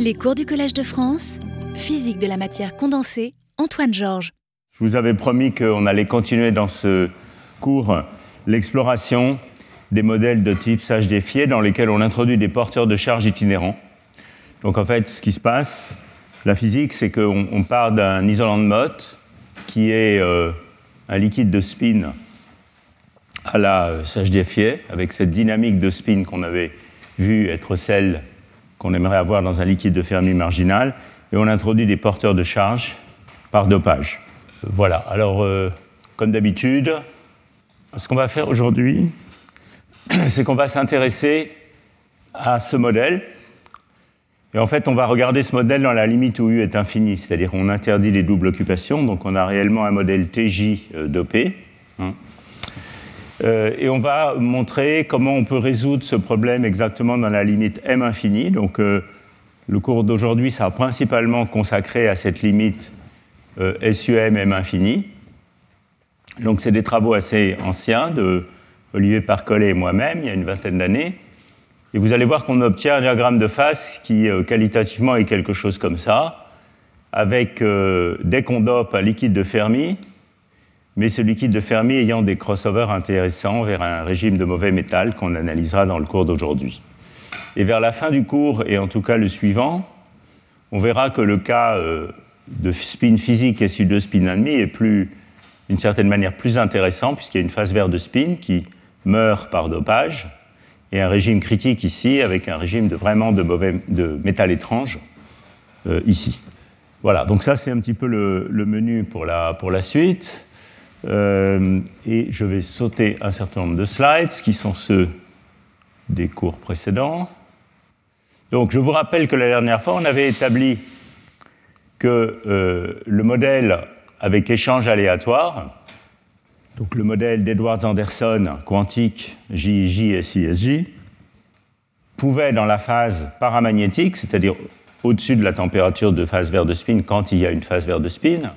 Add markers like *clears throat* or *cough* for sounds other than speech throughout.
Les cours du Collège de France, physique de la matière condensée, Antoine Georges. Je vous avais promis qu'on allait continuer dans ce cours l'exploration des modèles de type sage défié dans lesquels on introduit des porteurs de charge itinérants. Donc en fait, ce qui se passe, la physique, c'est qu'on part d'un isolant de Mott qui est euh, un liquide de spin à la sage défiée, avec cette dynamique de spin qu'on avait vu être celle qu'on aimerait avoir dans un liquide de Fermi marginal, et on introduit des porteurs de charge par dopage. Voilà, alors euh, comme d'habitude, ce qu'on va faire aujourd'hui, *clears throat* c'est qu'on va s'intéresser à ce modèle. Et en fait, on va regarder ce modèle dans la limite où U est infini, c'est-à-dire qu'on interdit les doubles occupations, donc on a réellement un modèle TJ euh, dopé. Hein. Euh, et on va montrer comment on peut résoudre ce problème exactement dans la limite m infini. Donc, euh, le cours d'aujourd'hui sera principalement consacré à cette limite euh, SUM m infini. Donc, c'est des travaux assez anciens de Olivier Parcollet et moi-même, il y a une vingtaine d'années. Et vous allez voir qu'on obtient un diagramme de face qui, qualitativement, est quelque chose comme ça, avec, dès qu'on dope un liquide de Fermi, mais ce liquide de Fermi ayant des crossovers intéressants vers un régime de mauvais métal qu'on analysera dans le cours d'aujourd'hui. Et vers la fin du cours, et en tout cas le suivant, on verra que le cas euh, de spin physique SU2 spin 1,5 est plus, d'une certaine manière plus intéressant, puisqu'il y a une phase verte de spin qui meurt par dopage, et un régime critique ici, avec un régime de vraiment de, mauvais, de métal étrange euh, ici. Voilà, donc ça c'est un petit peu le, le menu pour la, pour la suite. Euh, et je vais sauter un certain nombre de slides qui sont ceux des cours précédents. Donc je vous rappelle que la dernière fois, on avait établi que euh, le modèle avec échange aléatoire, donc le modèle d'Edwards-Anderson quantique JJ SISJ, pouvait dans la phase paramagnétique, c'est-à-dire au-dessus de la température de phase vert de spin quand il y a une phase vert de spin,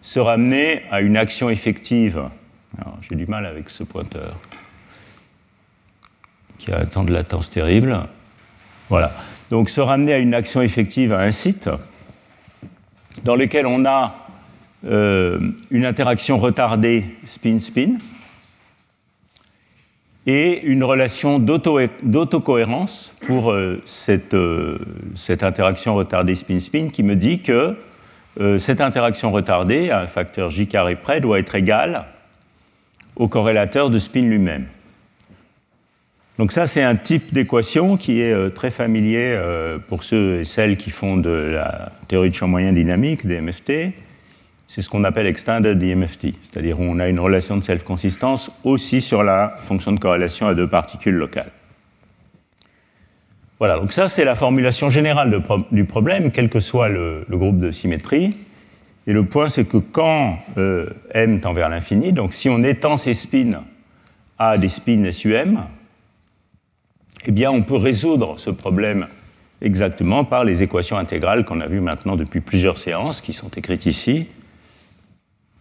se ramener à une action effective. J'ai du mal avec ce pointeur qui a un temps de latence terrible. Voilà. Donc se ramener à une action effective à un site dans lequel on a euh, une interaction retardée spin-spin et une relation d'autocohérence pour euh, cette, euh, cette interaction retardée spin-spin qui me dit que cette interaction retardée, à un facteur j carré près, doit être égale au corrélateur de spin lui-même. Donc ça, c'est un type d'équation qui est euh, très familier euh, pour ceux et celles qui font de la théorie de champ moyen dynamique, des MFT. C'est ce qu'on appelle extended IMFT, c'est-à-dire où on a une relation de self-consistance aussi sur la fonction de corrélation à deux particules locales. Voilà, donc ça c'est la formulation générale du problème, quel que soit le, groupe de symétrie. Et le point c'est que quand euh, m tend vers l'infini, donc si on étend ces spins à des spins SUM, eh bien on peut résoudre ce problème exactement par les équations intégrales qu'on a vues maintenant depuis plusieurs séances, qui sont écrites ici,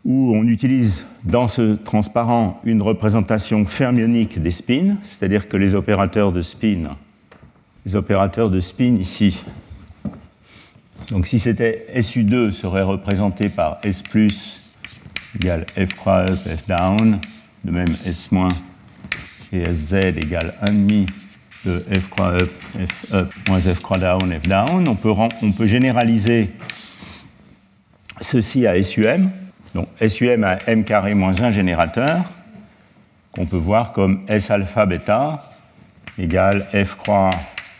où on utilise dans ce transparent une représentation fermionique des spins, c'est-à-dire que les opérateurs de spin opérateurs de spin ici. Donc si c'était SU2 serait représenté par S plus égale F croix up, F down, de même S moins et SZ égale 1,5 de F croix up, F up moins F croix down, F down. On peut, on peut généraliser ceci à SUM. Donc SUM à M carré moins 1 générateur, qu'on peut voir comme S alpha bêta égale F croix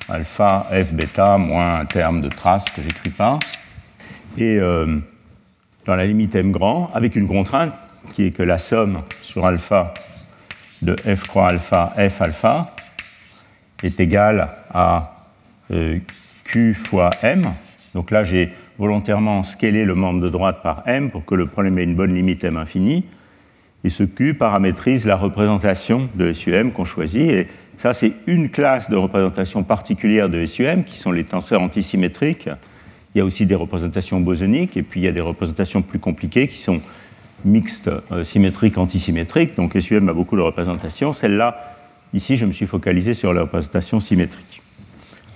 alpha f bêta moins un terme de trace que j'écris pas. Et euh, dans la limite m grand, avec une contrainte qui est que la somme sur alpha de f croix alpha f alpha est égale à euh, q fois m. Donc là, j'ai volontairement scalé le membre de droite par m pour que le problème ait une bonne limite m infinie. Et ce q paramétrise la représentation de SUM qu'on choisit. Ça, c'est une classe de représentation particulière de SUM, qui sont les tenseurs antisymétriques. Il y a aussi des représentations bosoniques, et puis il y a des représentations plus compliquées qui sont mixtes, euh, symétriques, antisymétriques. Donc SUM a beaucoup de représentations. Celle-là, ici, je me suis focalisé sur la représentation symétrique.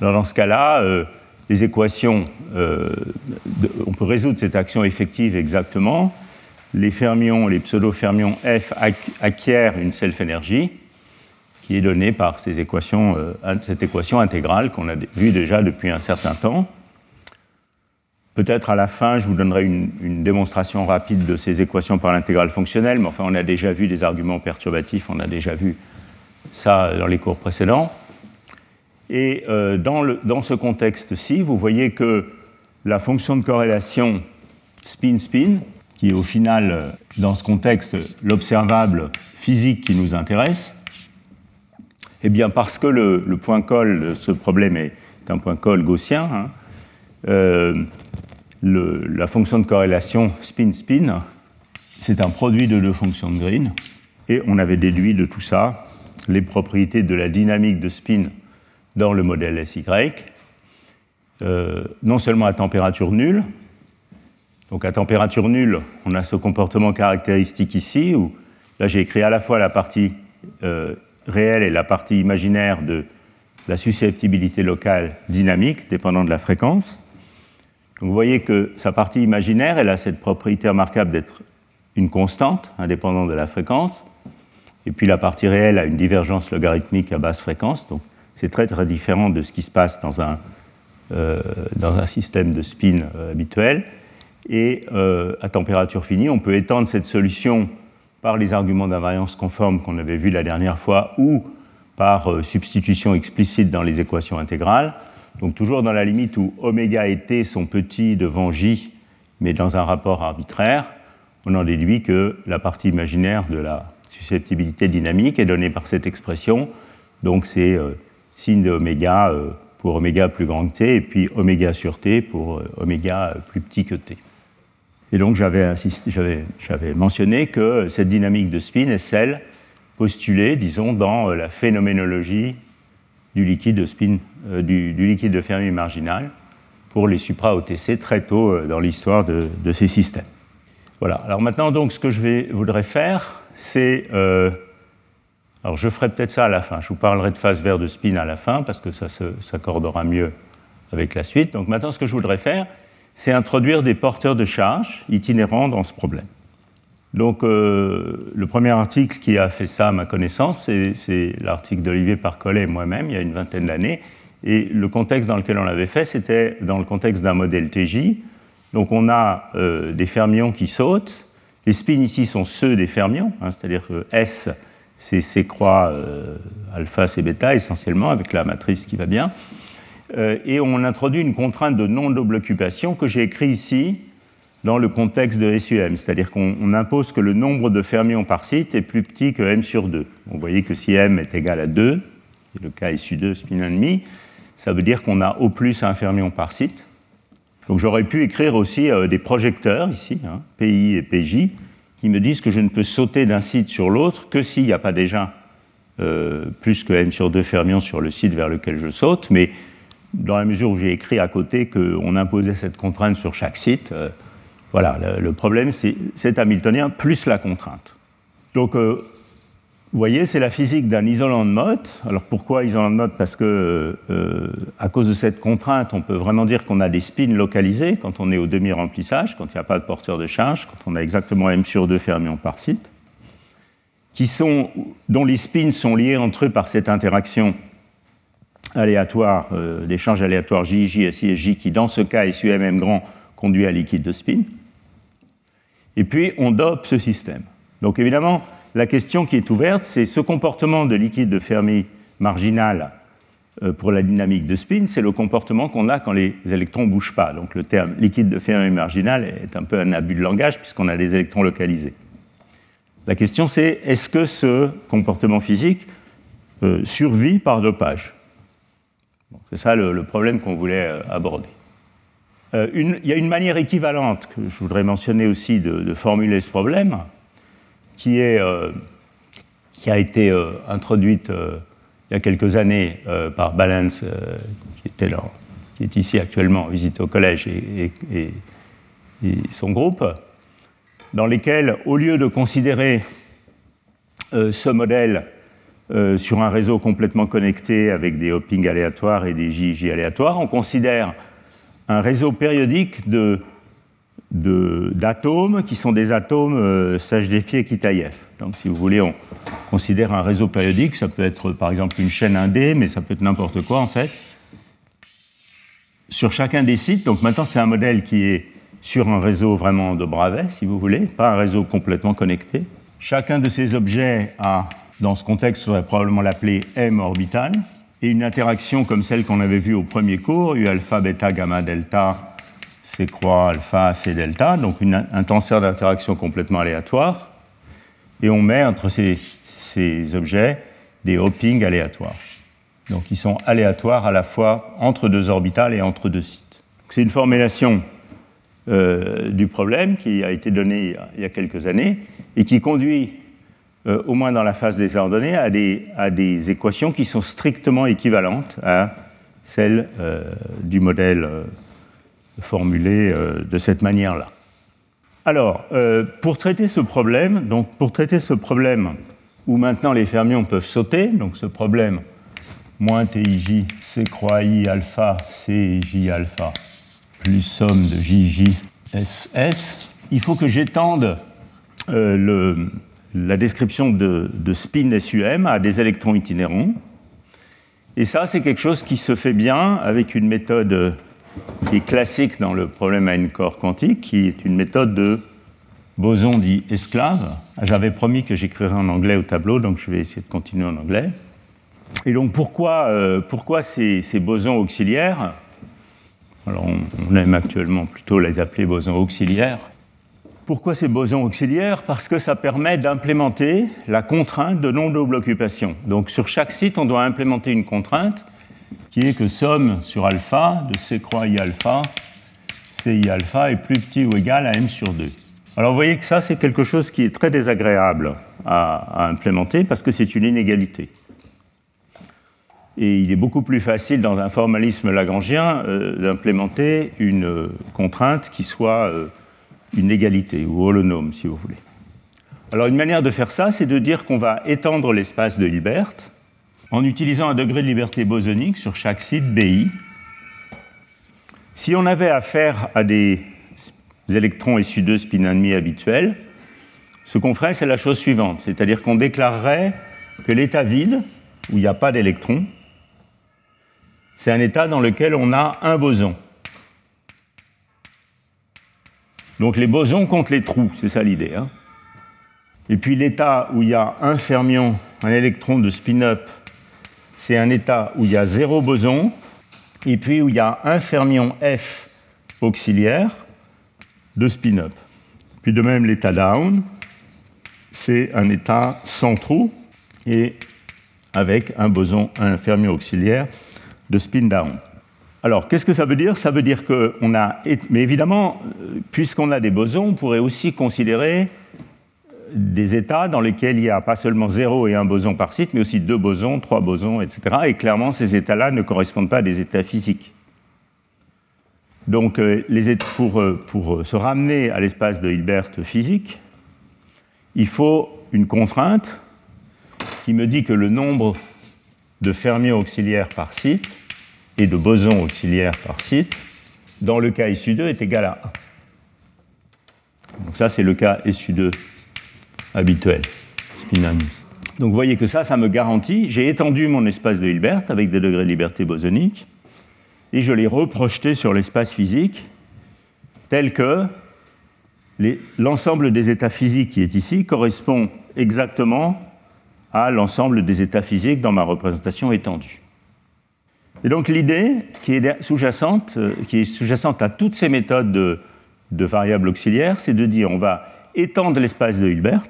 Alors dans ce cas-là, euh, les équations, on peut résoudre cette action effective exactement. Les fermions, les pseudo-fermions F acquièrent une self-énergie est donnée par ces équations, cette équation intégrale qu'on a vue déjà depuis un certain temps. Peut-être à la fin, je vous donnerai une, démonstration rapide de ces équations par l'intégrale fonctionnelle, mais enfin, on a déjà vu des arguments perturbatifs, on a déjà vu ça dans les cours précédents. Et euh, dans, dans, ce contexte-ci, vous voyez que la fonction de corrélation spin-spin, qui est au final, dans ce contexte, l'observable physique qui nous intéresse, eh bien, parce que le, point col ce problème est un point col gaussien, hein, euh, la fonction de corrélation spin-spin, c'est un produit de deux fonctions de Green. Et on avait déduit de tout ça les propriétés de la dynamique de spin dans le modèle SY, euh, non seulement à température nulle, donc à température nulle, on a ce comportement caractéristique ici, où là j'ai écrit à la fois la partie euh, réelle et la partie imaginaire de la susceptibilité locale dynamique, dépendant de la fréquence vous voyez que sa partie imaginaire, elle a cette propriété remarquable d'être une constante, indépendante de la fréquence. Et puis la partie réelle a une divergence logarithmique à basse fréquence. Donc c'est très très différent de ce qui se passe dans un, euh, dans un système de spin euh, habituel. Et euh, à température finie, on peut étendre cette solution par les arguments d'invariance conforme qu'on avait vus la dernière fois ou par substitution explicite dans les équations intégrales donc toujours dans la limite où oméga et t sont petits devant j, mais dans un rapport arbitraire, on en déduit que la partie imaginaire de la susceptibilité dynamique est donnée par cette expression. Donc c'est euh, signe de oméga euh, pour oméga plus grand que t, et puis oméga sur t pour euh, oméga plus petit que t. Et donc j'avais mentionné que cette dynamique de spin est celle postulée, disons, dans la phénoménologie du liquide de spin, euh, du, liquide de Fermi marginal pour les supra-OTC très tôt euh, dans l'histoire de, ces systèmes. Voilà. Alors maintenant, donc, ce que je voudrais faire, c'est. Euh, alors, je ferai peut-être ça à la fin. Je vous parlerai de phase vert de spin à la fin parce que ça s'accordera mieux avec la suite. Donc, maintenant, ce que je voudrais faire, c'est introduire des porteurs de charge itinérants dans ce problème. Donc, euh, le premier article qui a fait ça à ma connaissance, c'est l'article d'Olivier Parcollet et moi-même, il y a une vingtaine d'années. Et le contexte dans lequel on l'avait fait, c'était dans le contexte d'un modèle TJ. Donc, on a euh, des fermions qui sautent. Les spins ici sont ceux des fermions, hein, c'est-à-dire que S, c'est C croix euh, alpha, C bêta essentiellement, avec la matrice qui va bien. Et on introduit une contrainte de non-double occupation que j'ai écrit ici dans le contexte de SUM, c'est-à-dire qu'on impose que le nombre de fermions par site est plus petit que m sur 2. Vous voyez que si m est égal à 2, le cas SU2 spin 1,5, ça veut dire qu'on a au plus un fermion par site. Donc j'aurais pu écrire aussi euh, des projecteurs ici, hein, PI et PJ, qui me disent que je ne peux sauter d'un site sur l'autre que s'il n'y a pas déjà euh, plus que m sur 2 fermions sur le site vers lequel je saute, mais dans la mesure où j'ai écrit à côté qu'on imposait cette contrainte sur chaque site, euh, voilà, le, problème, c'est hamiltonien plus la contrainte. Donc, euh, vous voyez, c'est la physique d'un isolant de Mott. Alors, pourquoi isolant de Mott Parce que, euh, à cause de cette contrainte, on peut vraiment dire qu'on a des spins localisés quand on est au demi-remplissage, quand il n'y a pas de porteur de charge, quand on a exactement m sur 2 fermions par site, qui sont, dont les spins sont liés entre eux par cette interaction aléatoire, euh, des charges aléatoires J, J, SI et J, qui, dans ce cas, SUMM grand, conduit à liquide de spin et puis on dope ce système. Donc évidemment, la question qui est ouverte, c'est ce comportement de liquide de Fermi marginal euh, pour la dynamique de spin, c'est le comportement qu'on a quand les électrons ne bougent pas. Donc le terme liquide de Fermi marginal est un peu un abus de langage puisqu'on a des électrons localisés. La question c'est est-ce que ce comportement physique euh, survit par dopage? C'est ça le problème qu'on voulait euh, aborder. Euh, il y a une manière équivalente que je voudrais mentionner aussi de, formuler ce problème, qui, euh, a été introduite il y a quelques années par Balance, qui, est ici actuellement en visite au collège, et, son groupe, dans lesquels, au lieu de considérer ce modèle sur un réseau complètement connecté avec des hoppings aléatoires et des JJ aléatoires, on considère un réseau périodique d'atomes qui sont des atomes euh, SHD-Phi et Donc, si vous voulez, on considère un réseau périodique, ça peut être par exemple une chaîne 1D, mais ça peut être n'importe quoi en fait. Sur chacun des sites, donc maintenant c'est un modèle qui est sur un réseau vraiment de Bravais, si vous voulez, pas un réseau complètement connecté. Chacun de ces objets a, dans ce contexte, on va probablement l'appeler M orbital, et une interaction comme celle qu'on avait vue au premier cours, U alpha, bêta, gamma, delta, C croix, alpha, C delta, donc un tenseur d'interaction complètement aléatoire, et on met entre ces, objets des hoppings aléatoires. Donc ils sont aléatoires à la fois entre deux orbitales et entre deux sites. C'est une formulation euh, du problème qui a été donné il y a quelques années et qui conduit, euh, au moins dans la phase des ordonnées, à des, à des, équations qui sont strictement équivalentes à celles euh, du modèle formulé de cette manière-là. Alors, pour traiter ce problème, donc pour traiter ce problème où maintenant les fermions peuvent sauter, donc ce problème moins TIJ, C croix I alpha, C alpha, plus somme de JJSS, il faut que j'étende euh, la description de, spin SUM à des électrons itinérants. Et ça, c'est quelque chose qui se fait bien avec une méthode qui est classique dans le problème à une corps quantique, qui est une méthode de boson dit esclave. J'avais promis que j'écrirais en anglais au tableau, donc je vais essayer de continuer en anglais. Et donc pourquoi, euh, ces, bosons auxiliaires? Alors on, aime actuellement plutôt les appeler bosons auxiliaires. Pourquoi ces bosons auxiliaires? Parce que ça permet d'implémenter la contrainte de non-double occupation. Donc sur chaque site, on doit implémenter une contrainte qui est que somme sur alpha de C croix I alpha, CI alpha est plus petit ou égal à M sur 2. Alors vous voyez que ça, c'est quelque chose qui est très désagréable à implémenter parce que c'est une inégalité. Et il est beaucoup plus facile dans un formalisme lagrangien euh, d'implémenter une euh, contrainte qui soit euh, une égalité ou holonome, si vous voulez. Alors une manière de faire ça, c'est de dire qu'on va étendre l'espace de Hilbert en utilisant un degré de liberté bosonique sur chaque site BI. Si on avait affaire à des électrons issus de spin 1,5 habituels, ce qu'on ferait, c'est la chose suivante, c'est-à-dire qu'on déclarerait que l'état vide, où il n'y a pas d'électrons, c'est un état dans lequel on a un boson. Donc les bosons comptent les trous, c'est ça l'idée. Hein. Et puis l'état où il y a un fermion, un électron de spin-up, c'est un état où il y a zéro boson, et puis où il y a un fermion F auxiliaire de spin-up. Puis de même l'état down, c'est un état sans trou, et avec un boson, un fermion auxiliaire de spin down. Alors, qu'est-ce que ça veut dire? Ça veut dire qu'on a. Mais évidemment, puisqu'on a des bosons, on pourrait aussi considérer des états dans lesquels il n'y a pas seulement zéro et un boson par site, mais aussi deux bosons, trois bosons, etc. Et clairement, ces états-là ne correspondent pas à des états physiques. Donc, euh, pour, euh, pour se ramener à l'espace de Hilbert physique, il faut une contrainte qui me dit que le nombre de fermions auxiliaires par site et de bosons auxiliaires par site, dans le cas SU2 est égal à 1. Donc ça, c'est le cas SU2 habituel, spinami. Donc vous voyez que ça, ça me garantit, j'ai étendu mon espace de Hilbert avec des degrés de liberté bosonique, et je l'ai reprojeté sur l'espace physique tel que l'ensemble des états physiques qui est ici correspond exactement à l'ensemble des états physiques dans ma représentation étendue. Et donc l'idée qui est sous-jacente, euh, qui est sous-jacente à toutes ces méthodes de, variables auxiliaires, c'est de dire on va étendre l'espace de Hilbert,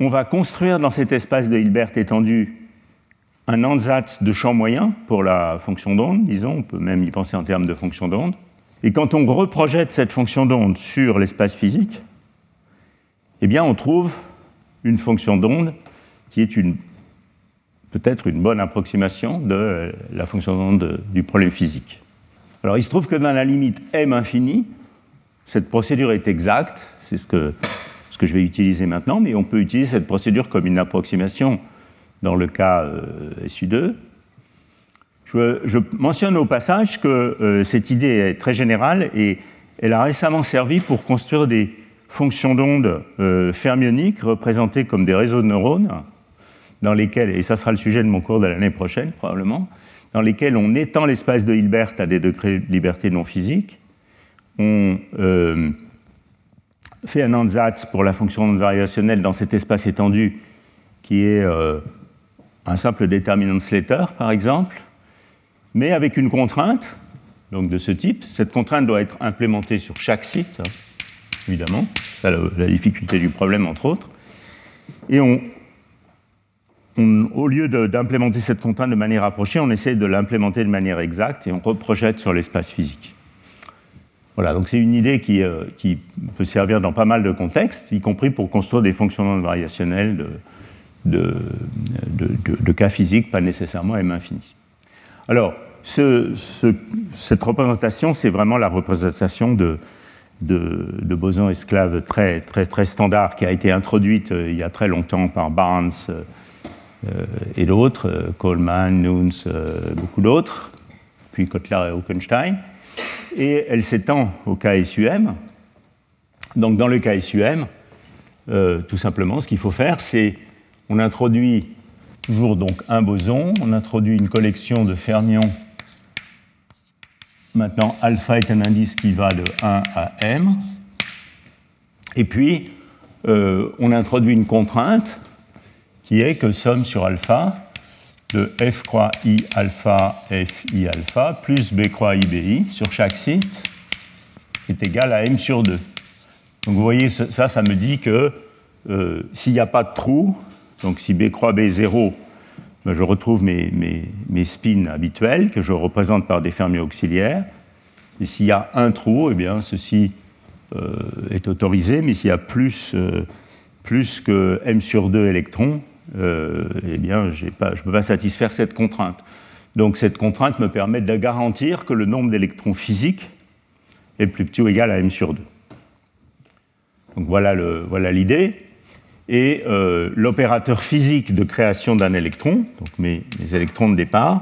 on va construire dans cet espace de Hilbert étendu un ansatz de champ moyen pour la fonction d'onde, disons, on peut même y penser en termes de fonction d'onde. Et quand on reprojette cette fonction d'onde sur l'espace physique, eh bien on trouve une fonction d'onde qui est une peut-être une bonne approximation de la fonction d'onde du problème physique. Alors il se trouve que dans la limite m infini, cette procédure est exacte, c'est ce que, ce que je vais utiliser maintenant, mais on peut utiliser cette procédure comme une approximation dans le cas euh, SU2. Je, mentionne au passage que cette idée est très générale et elle a récemment servi pour construire des fonctions d'onde fermioniques représentées comme des réseaux de neurones, dans lesquels, et ça sera le sujet de mon cours de l'année prochaine probablement, dans lesquels on étend l'espace de Hilbert à des degrés de liberté non physique, on euh, fait un ansatz pour la fonction variationnelle dans cet espace étendu qui est euh, un simple déterminant Slater, par exemple, mais avec une contrainte donc de ce type. Cette contrainte doit être implémentée sur chaque site, hein, évidemment. C'est la difficulté du problème, entre autres. Et on, au lieu d'implémenter cette contrainte de manière approchée, on essaie de l'implémenter de manière exacte et on reprojette sur l'espace physique. Voilà, donc c'est une idée qui, euh, peut servir dans pas mal de contextes, y compris pour construire des fonctionnements variationnels de, de, cas physiques, pas nécessairement M infini. Alors, ce, cette représentation, c'est vraiment la représentation de, de, bosons esclaves très, très, standard qui a été introduite euh, il y a très longtemps par Barnes, euh, et d'autres, euh, Coleman, Nunes, euh, beaucoup d'autres, puis Kotler et Hockenstein. Et elle s'étend au cas SUM. Donc dans le cas SUM, tout simplement, ce qu'il faut faire, c'est on introduit toujours donc un boson, on introduit une collection de fermions. Maintenant, alpha est un indice qui va de 1 à m. Et puis, on introduit une contrainte qui est que somme sur alpha de f croix i alpha f i alpha plus b croix i bi sur chaque site est égal à m sur 2. Donc vous voyez, ça, ça me dit que euh, s'il n'y a pas de trou, donc si b croix b est 0, ben, je retrouve mes, mes, spins habituels que je représente par des fermions auxiliaires. Et s'il y a un trou, eh bien, ceci euh, est autorisé, mais s'il y a plus, euh, plus que m sur 2 électrons, euh, eh bien, je ne peux pas satisfaire cette contrainte. Donc cette contrainte me permet de garantir que le nombre d'électrons physiques est plus petit ou égal à m sur 2. Donc voilà l'idée. et euh, l'opérateur physique de création d'un électron, donc mes, électrons de départ,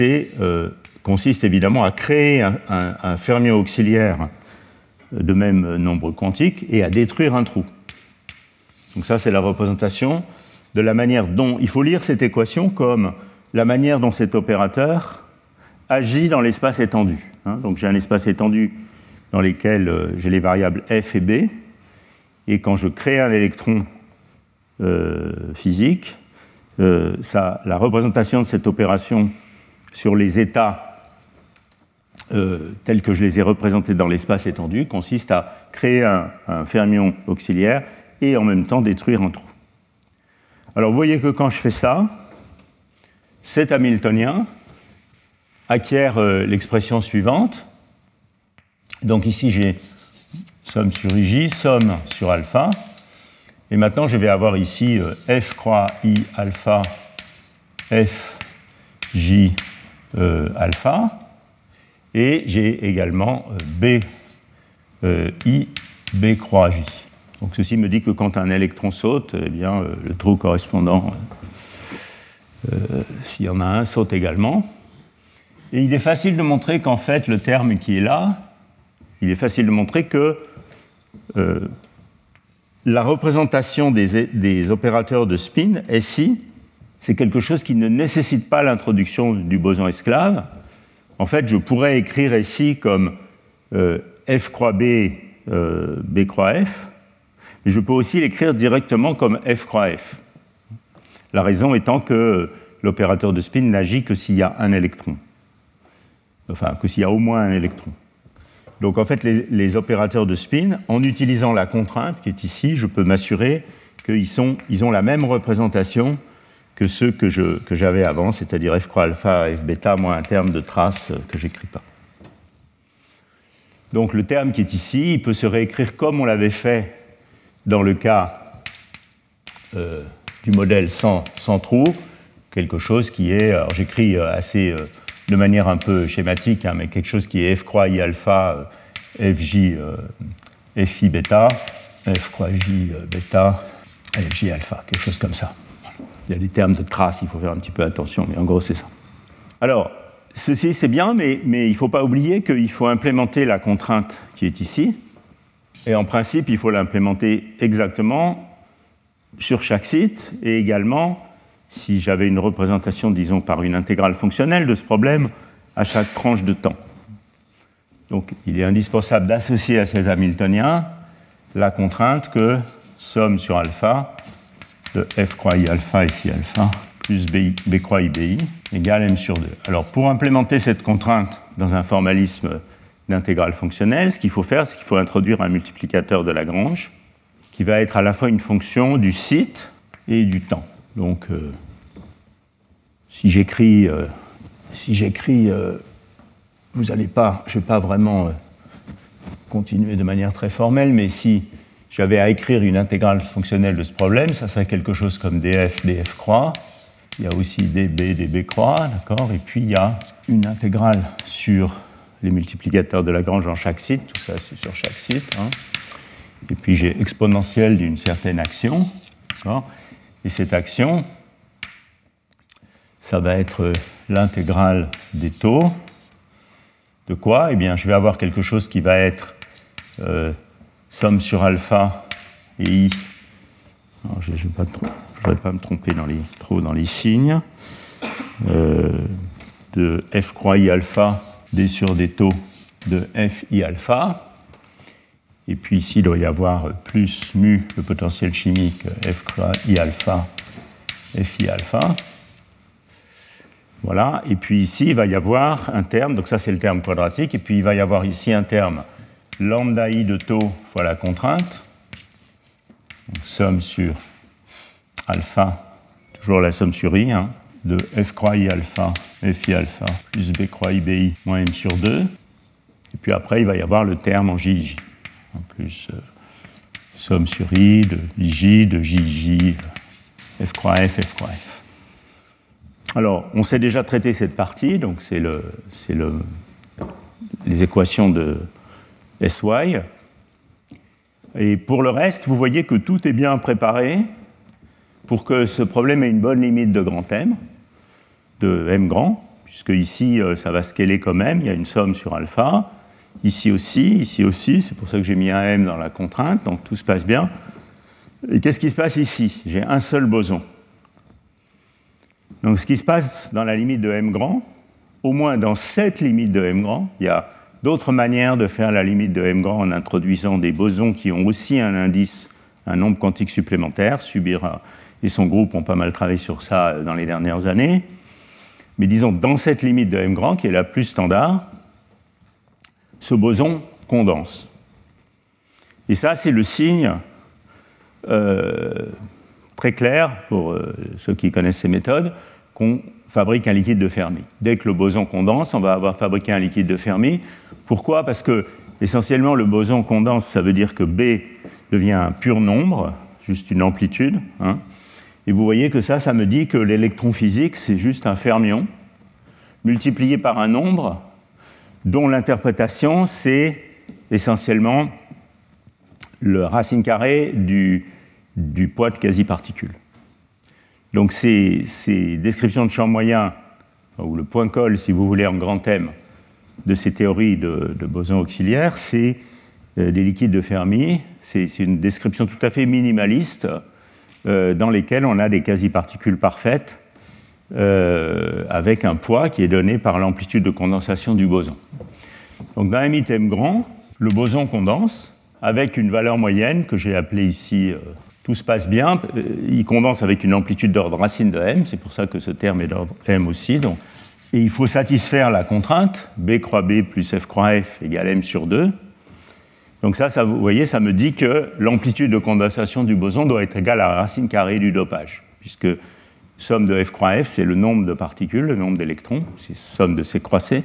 euh, consiste évidemment à créer un, un fermion auxiliaire de même nombre quantique et à détruire un trou. Donc ça, c'est la représentation de la manière dont il faut lire cette équation comme la manière dont cet opérateur agit dans l'espace étendu. Hein. Donc j'ai un espace étendu dans lequel euh, j'ai les variables f et b, et quand je crée un électron euh, physique, euh, la représentation de cette opération sur les états tels que je les ai représentés dans l'espace étendu consiste à créer un, un fermion auxiliaire et en même temps détruire un trou. Alors vous voyez que quand je fais ça, cet Hamiltonien acquiert euh, l'expression suivante. Donc ici j'ai somme sur IJ, somme sur alpha. Et maintenant je vais avoir ici euh, F croix I alpha, F J euh, alpha. Et j'ai également B I B croix J. Donc ceci me dit que quand un électron saute, eh bien, euh, le trou correspondant, euh, euh, s'il y en a un, saute également. Et il est facile de montrer qu'en fait, le terme qui est là, il est facile de montrer que la représentation des, opérateurs de spin, SI, c'est quelque chose qui ne nécessite pas l'introduction du boson esclave. En fait, je pourrais écrire SI comme F croix B, B croix F, je peux aussi l'écrire directement comme f croix f. La raison étant que l'opérateur de spin n'agit que s'il y a un électron. Enfin, que s'il y a au moins un électron. Donc en fait, les, opérateurs de spin, en utilisant la contrainte qui est ici, je peux m'assurer qu'ils ils ont la même représentation que ceux que, j'avais avant, c'est-à-dire f croix alpha, f bêta, moins un terme de trace que j'écris pas. Donc le terme qui est ici, il peut se réécrire comme on l'avait fait dans le cas euh, du modèle sans, trou, quelque chose qui est, alors j'écris euh, assez euh, de manière un peu schématique, hein, mais quelque chose qui est f croix i alpha, fj, fi bêta, f croix j bêta, fj alpha, quelque chose comme ça. Il y a des termes de traces, il faut faire un petit peu attention, mais en gros c'est ça. Alors, ceci c'est bien, mais, mais il ne faut pas oublier qu'il faut implémenter la contrainte qui est ici. Et en principe, il faut l'implémenter exactement sur chaque site et également, si j'avais une représentation, disons, par une intégrale fonctionnelle de ce problème, à chaque tranche de temps. Donc il est indispensable d'associer à cet Hamiltonien la contrainte que somme sur alpha de f croix i alpha et phi alpha plus b, croix i bi égale m sur 2. Alors pour implémenter cette contrainte dans un formalisme d'intégrale fonctionnelle, ce qu'il faut faire, c'est qu'il faut introduire un multiplicateur de Lagrange qui va être à la fois une fonction du site et du temps. Donc euh, si j'écris, euh, si j'écris euh, vous n'allez pas, je vais pas vraiment continuer de manière très formelle, mais si j'avais à écrire une intégrale fonctionnelle de ce problème, ça serait quelque chose comme df, df croix. Il y a aussi db, db croix, d'accord? Et puis il y a une intégrale sur les multiplicateurs de Lagrange en chaque site, tout ça c'est sur chaque site. Hein. Et puis j'ai exponentielle d'une certaine action, Et cette action, ça va être l'intégrale des taux de quoi? Eh bien, je vais avoir quelque chose qui va être euh, somme sur alpha et i. je ne vais, pas me tromper dans les, trop dans les signes. Euh, de f croix i alpha d sur des taux de f i alpha. Et puis ici, il doit y avoir plus mu, le potentiel chimique, f i alpha, f i alpha. Voilà, et puis ici, il va y avoir un terme, donc ça c'est le terme quadratique, et puis il va y avoir ici un terme lambda i de taux fois la contrainte, somme sur alpha, toujours la somme sur i, hein, de f croix i alpha, f i alpha, plus b croix i bi, moins m sur 2, et puis après il va y avoir le terme en jj, en plus euh, somme sur i de ij, de jj, f croix f, f croix f. Alors, on sait déjà traiter cette partie, donc c'est le, le, les équations de SY. Et pour le reste, vous voyez que tout est bien préparé pour que ce problème ait une bonne limite de grand M, de M grand, puisque ici, euh, ça va scaler comme M, il y a une somme sur alpha. Ici aussi, ici aussi, c'est pour ça que j'ai mis un M dans la contrainte, donc tout se passe bien. Et qu'est-ce qui se passe ici? J'ai un seul boson. Donc ce qui se passe dans la limite de m grand, au moins dans cette limite de m grand, il y a d'autres manières de faire la limite de m grand en introduisant des bosons qui ont aussi un indice, un nombre quantique supplémentaire. Subira et son groupe ont pas mal travaillé sur ça dans les dernières années. Mais disons, dans cette limite de m grand, qui est la plus standard, ce boson condense. Et ça, c'est le signe euh, très clair pour euh, ceux qui connaissent ces méthodes qu'on fabrique un liquide de Fermi. Dès que le boson condense, on va avoir fabriqué un liquide de Fermi. Pourquoi? Parce que essentiellement le boson condense, ça veut dire que B devient un pur nombre, juste une amplitude. Hein. Et vous voyez que ça, ça me dit que l'électron physique, c'est juste un fermion multiplié par un nombre dont l'interprétation, c'est essentiellement le racine carrée du, poids de quasi-particules. Donc ces, descriptions de champ moyen, ou le point col, si vous voulez, en grand thème, de ces théories de, bosons auxiliaires, c'est euh, des liquides de Fermi. C'est une description tout à fait minimaliste euh, dans lesquelles on a des quasi-particules parfaites euh, avec un poids qui est donné par l'amplitude de condensation du boson. Donc dans un M grand, le boson condense avec une valeur moyenne que j'ai appelée ici tout se passe bien. Euh, il condense avec une amplitude d'ordre racine de m, c'est pour ça que ce terme est d'ordre m aussi. Et il faut satisfaire la contrainte, b croix b plus f croix f égale m sur 2. Donc ça, ça, vous voyez, ça me dit que l'amplitude de condensation du boson doit être égale à la racine carrée du dopage, puisque somme de f croix f, c'est le nombre de particules, le nombre d'électrons, c'est somme de ces croisés.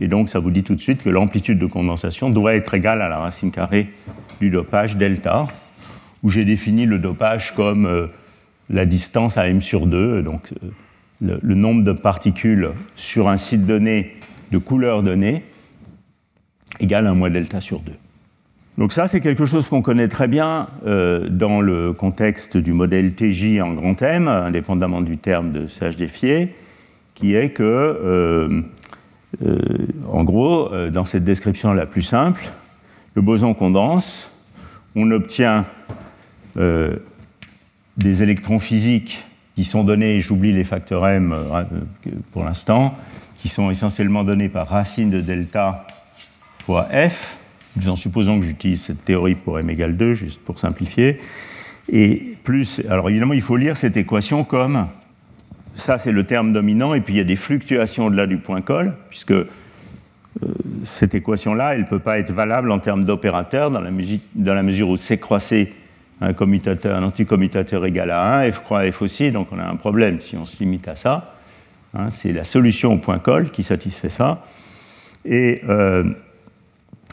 Et donc ça vous dit tout de suite que l'amplitude de condensation doit être égale à la racine carrée du dopage delta, où j'ai défini le dopage comme euh, la distance à m sur 2, donc euh, le, nombre de particules sur un site donné de couleur donnée, égale 1 moins delta sur 2. Donc ça, c'est quelque chose qu'on connaît très bien euh, dans le contexte du modèle TJ en grand M, indépendamment du terme de CH défié, qui est que, en gros, dans cette description la plus simple, le boson condense, on obtient des électrons physiques qui sont donnés, j'oublie les facteurs M pour l'instant, qui sont essentiellement donnés par racine de delta fois f, en supposant que j'utilise cette théorie pour m égale 2, juste pour simplifier. Et plus, alors évidemment, il faut lire cette équation comme ça, c'est le terme dominant, et puis il y a des fluctuations au-delà du point col, puisque euh, cette équation-là, elle ne peut pas être valable en termes d'opérateur, dans, la mesure où C croissé un, commutateur, un anticommutateur égal à 1, f croix f aussi, donc on a un problème si on se limite à ça. Hein, c'est la solution au point col qui satisfait ça. Et euh,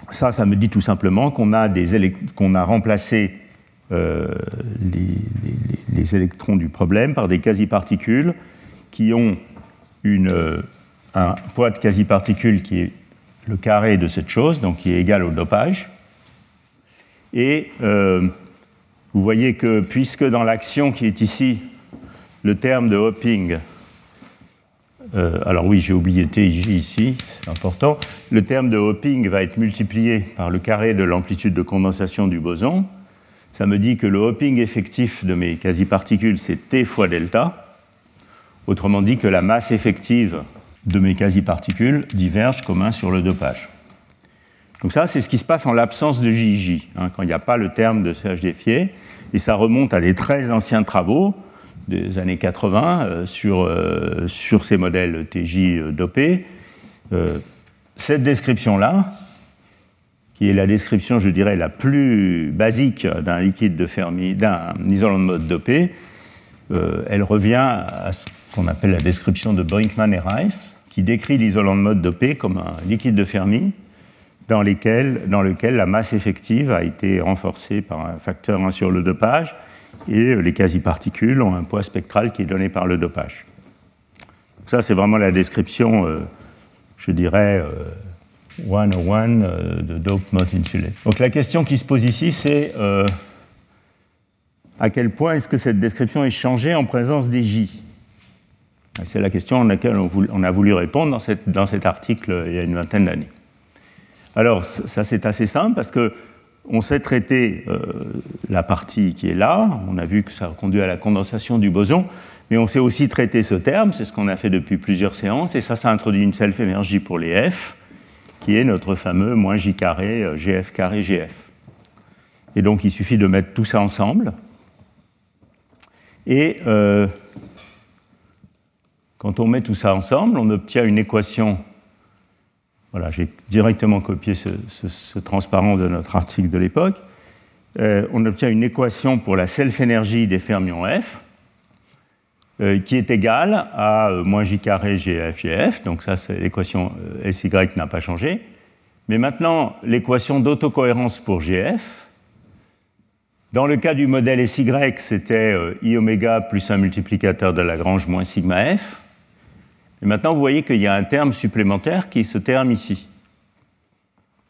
ça, ça me dit tout simplement qu'on a, a remplacé euh, les, électrons du problème par des quasi-particules qui ont euh, un poids de quasi-particules qui est le carré de cette chose, donc qui est égal au dopage. Et vous voyez que puisque dans l'action qui est ici, le terme de hopping euh, alors oui, j'ai oublié TIJ ici, c'est important. Le terme de hopping va être multiplié par le carré de l'amplitude de condensation du boson. Ça me dit que le hopping effectif de mes quasi-particules, c'est T fois delta. Autrement dit que la masse effective de mes quasi-particules diverge comme 1 sur le dopage. Donc ça, c'est ce qui se passe en l'absence de JJ, hein, quand il n'y a pas le terme de CH défié. Et ça remonte à des très anciens travaux des années 80 euh, sur, euh, sur ces modèles TJ euh, dopés. cette description-là, qui est la description, je dirais, la plus basique d'un liquide de Fermi, d'un isolant de mode dopé, elle revient à ce qu'on appelle la description de Brinkman et Rice, qui décrit l'isolant de mode dopé comme un liquide de Fermi dans, dans lequel la masse effective a été renforcée par un facteur 1 sur le dopage et les quasi-particules ont un poids spectral qui est donné par le dopage. Ça, c'est vraiment la description, euh, je dirais, euh, one-on-one euh, de dope not insulate. Donc la question qui se pose ici, c'est à quel point est-ce que cette description est changée en présence des J? C'est la question à laquelle on, a voulu répondre dans cet article il y a une vingtaine d'années. Alors, ça c'est assez simple parce que on sait traiter euh, la partie qui est là, on a vu que ça conduit à la condensation du boson, mais on sait aussi traiter ce terme, c'est ce qu'on a fait depuis plusieurs séances, et ça, ça introduit une self-énergie pour les F, qui est notre fameux moins J carré, euh, GF carré, GF. Et donc il suffit de mettre tout ça ensemble, et euh, quand on met tout ça ensemble, on obtient une équation voilà, j'ai directement copié ce, transparent de notre article de l'époque. Euh, on obtient une équation pour la self-énergie des fermions F, euh, qui est égale à euh, moins J carré GF GF. Donc ça, c'est l'équation SY n'a pas changé. Mais maintenant, l'équation d'autocohérence pour GF, dans le cas du modèle SY, c'était I oméga plus un multiplicateur de Lagrange moins sigma F. Et maintenant, vous voyez qu'il y a un terme supplémentaire qui est ce terme ici,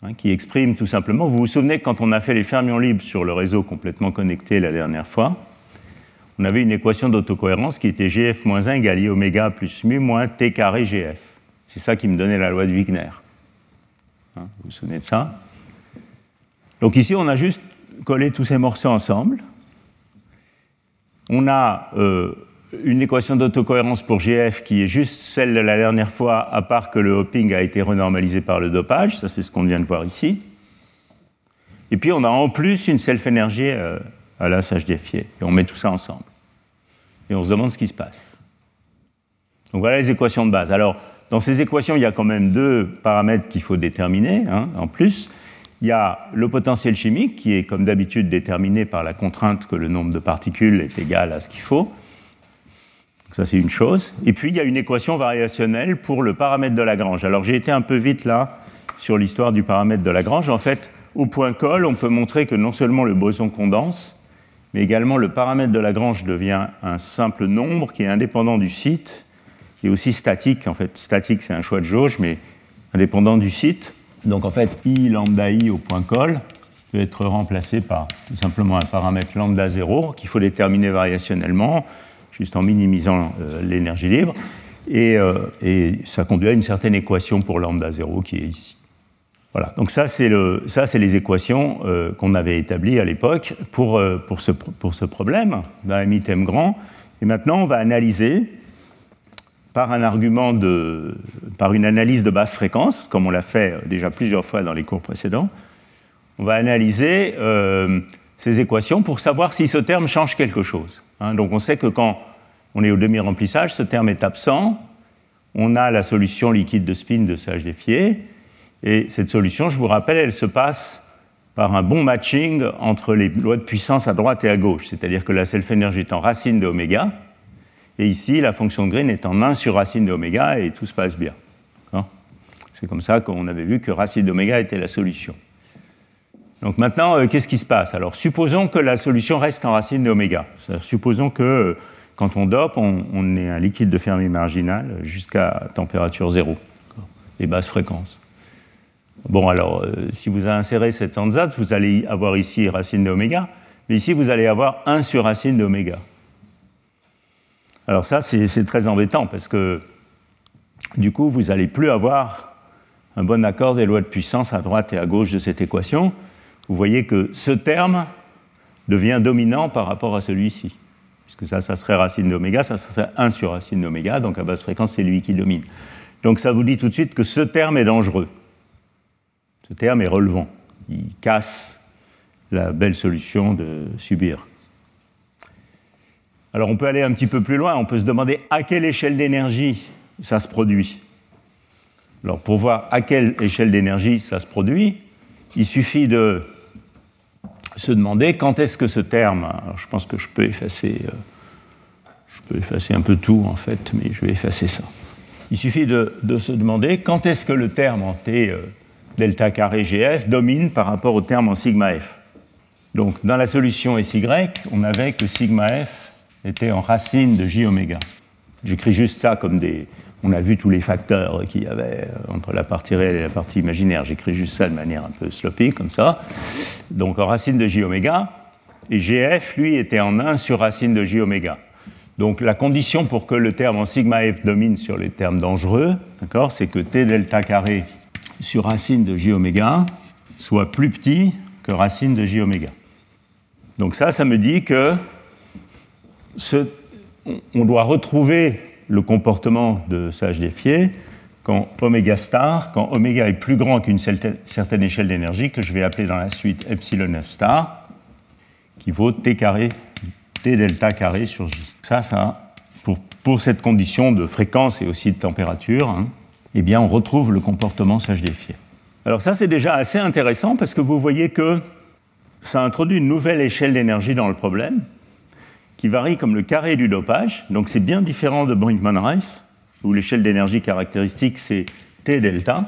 hein, qui exprime tout simplement. Vous vous souvenez quand on a fait les fermions libres sur le réseau complètement connecté la dernière fois, on avait une équation d'autocohérence qui était GF-1 égale I oméga plus mu moins T carré GF. C'est ça qui me donnait la loi de Wigner. Hein, vous vous souvenez de ça? Donc ici, on a juste collé tous ces morceaux ensemble. On a euh, une équation d'autocohérence pour GF qui est juste celle de la dernière fois, à part que le hopping a été renormalisé par le dopage, ça c'est ce qu'on vient de voir ici. Et puis on a en plus une self-énergie euh, à la HDFI, et on met tout ça ensemble. Et on se demande ce qui se passe. Donc voilà les équations de base. Alors, dans ces équations, il y a quand même deux paramètres qu'il faut déterminer. Hein, en plus, il y a le potentiel chimique, qui est comme d'habitude déterminé par la contrainte que le nombre de particules est égal à ce qu'il faut. Ça, c'est une chose. Et puis, il y a une équation variationnelle pour le paramètre de Lagrange. Alors, j'ai été un peu vite là sur l'histoire du paramètre de Lagrange. En fait, au point col, on peut montrer que non seulement le boson condense, mais également le paramètre de Lagrange devient un simple nombre qui est indépendant du site, qui est aussi statique. En fait, statique, c'est un choix de jauge, mais indépendant du site. Donc, en fait, I lambda I au point col peut être remplacé par tout simplement un paramètre lambda 0 qu'il faut déterminer variationnellement juste en minimisant euh, l'énergie libre. Et, et, ça conduit à une certaine équation pour lambda 0 qui est ici. Voilà, donc ça, c'est les équations qu'on avait établies à l'époque pour, ce, pour ce problème d'un m grand. Et maintenant, on va analyser par un argument de, par une analyse de basse fréquence, comme on l'a fait déjà plusieurs fois dans les cours précédents, on va analyser euh, ces équations pour savoir si ce terme change quelque chose. Hein. donc on sait que quand on est au demi-remplissage, ce terme est absent, on a la solution liquide de spin de CHD et cette solution, je vous rappelle, elle se passe par un bon matching entre les lois de puissance à droite et à gauche, c'est-à-dire que la self-énergie est en racine de oméga, et ici, la fonction de Green est en 1 sur racine d'oméga et tout se passe bien. C'est comme ça qu'on avait vu que racine d'oméga était la solution. Donc maintenant, euh, qu'est-ce qui se passe? Alors, supposons que la solution reste en racine d'oméga. Supposons que euh, quand on dope, on, ait un liquide de Fermi marginal jusqu'à température zéro, et basse fréquence. Bon, alors, euh, si vous insérez cette ansatz, vous allez avoir ici racine d'oméga, mais ici, vous allez avoir 1 sur racine d'oméga. Alors ça, c'est très embêtant parce que du coup, vous n'allez plus avoir un bon accord des lois de puissance à droite et à gauche de cette équation. Vous voyez que ce terme devient dominant par rapport à celui-ci. Puisque ça, ça serait racine d'oméga, ça serait 1 sur racine d'oméga, donc à basse fréquence, c'est lui qui domine. Donc ça vous dit tout de suite que ce terme est dangereux. Ce terme est relevant. Il casse la belle solution de subir. Alors on peut aller un petit peu plus loin, on peut se demander à quelle échelle d'énergie ça se produit. Alors pour voir à quelle échelle d'énergie ça se produit, il suffit de se demander quand est-ce que ce terme, alors je pense que je peux effacer, euh, je peux effacer un peu tout en fait, mais je vais effacer ça. Il suffit de, se demander quand est-ce que le terme en T euh, delta carré GF domine par rapport au terme en sigma F. Donc dans la solution SY, on avait que sigma F était en racine de j oméga. J'écris juste ça comme des. On a vu tous les facteurs qu'il y avait euh, entre la partie réelle et la partie imaginaire. J'écris juste ça de manière un peu sloppy, comme ça. Donc en racine de j oméga. Et GF, lui, était en 1 sur racine de j oméga. Donc la condition pour que le terme en sigma f domine sur les termes dangereux, c'est que t delta carré sur racine de j oméga soit plus petit que racine de j oméga. Donc ça, ça me dit que on doit retrouver le comportement de sage défié quand oméga star, quand oméga est plus grand qu'une certaine échelle d'énergie que je vais appeler dans la suite epsilon f star, qui vaut t carré, t delta carré sur j. Ça, ça, pour, cette condition de fréquence et aussi de température, hein, eh bien, on retrouve le comportement défié. Alors ça, c'est déjà assez intéressant parce que vous voyez que ça introduit une nouvelle échelle d'énergie dans le problème qui varie comme le carré du dopage. Donc c'est bien différent de Brinkman-Rice, où l'échelle d'énergie caractéristique c'est T delta.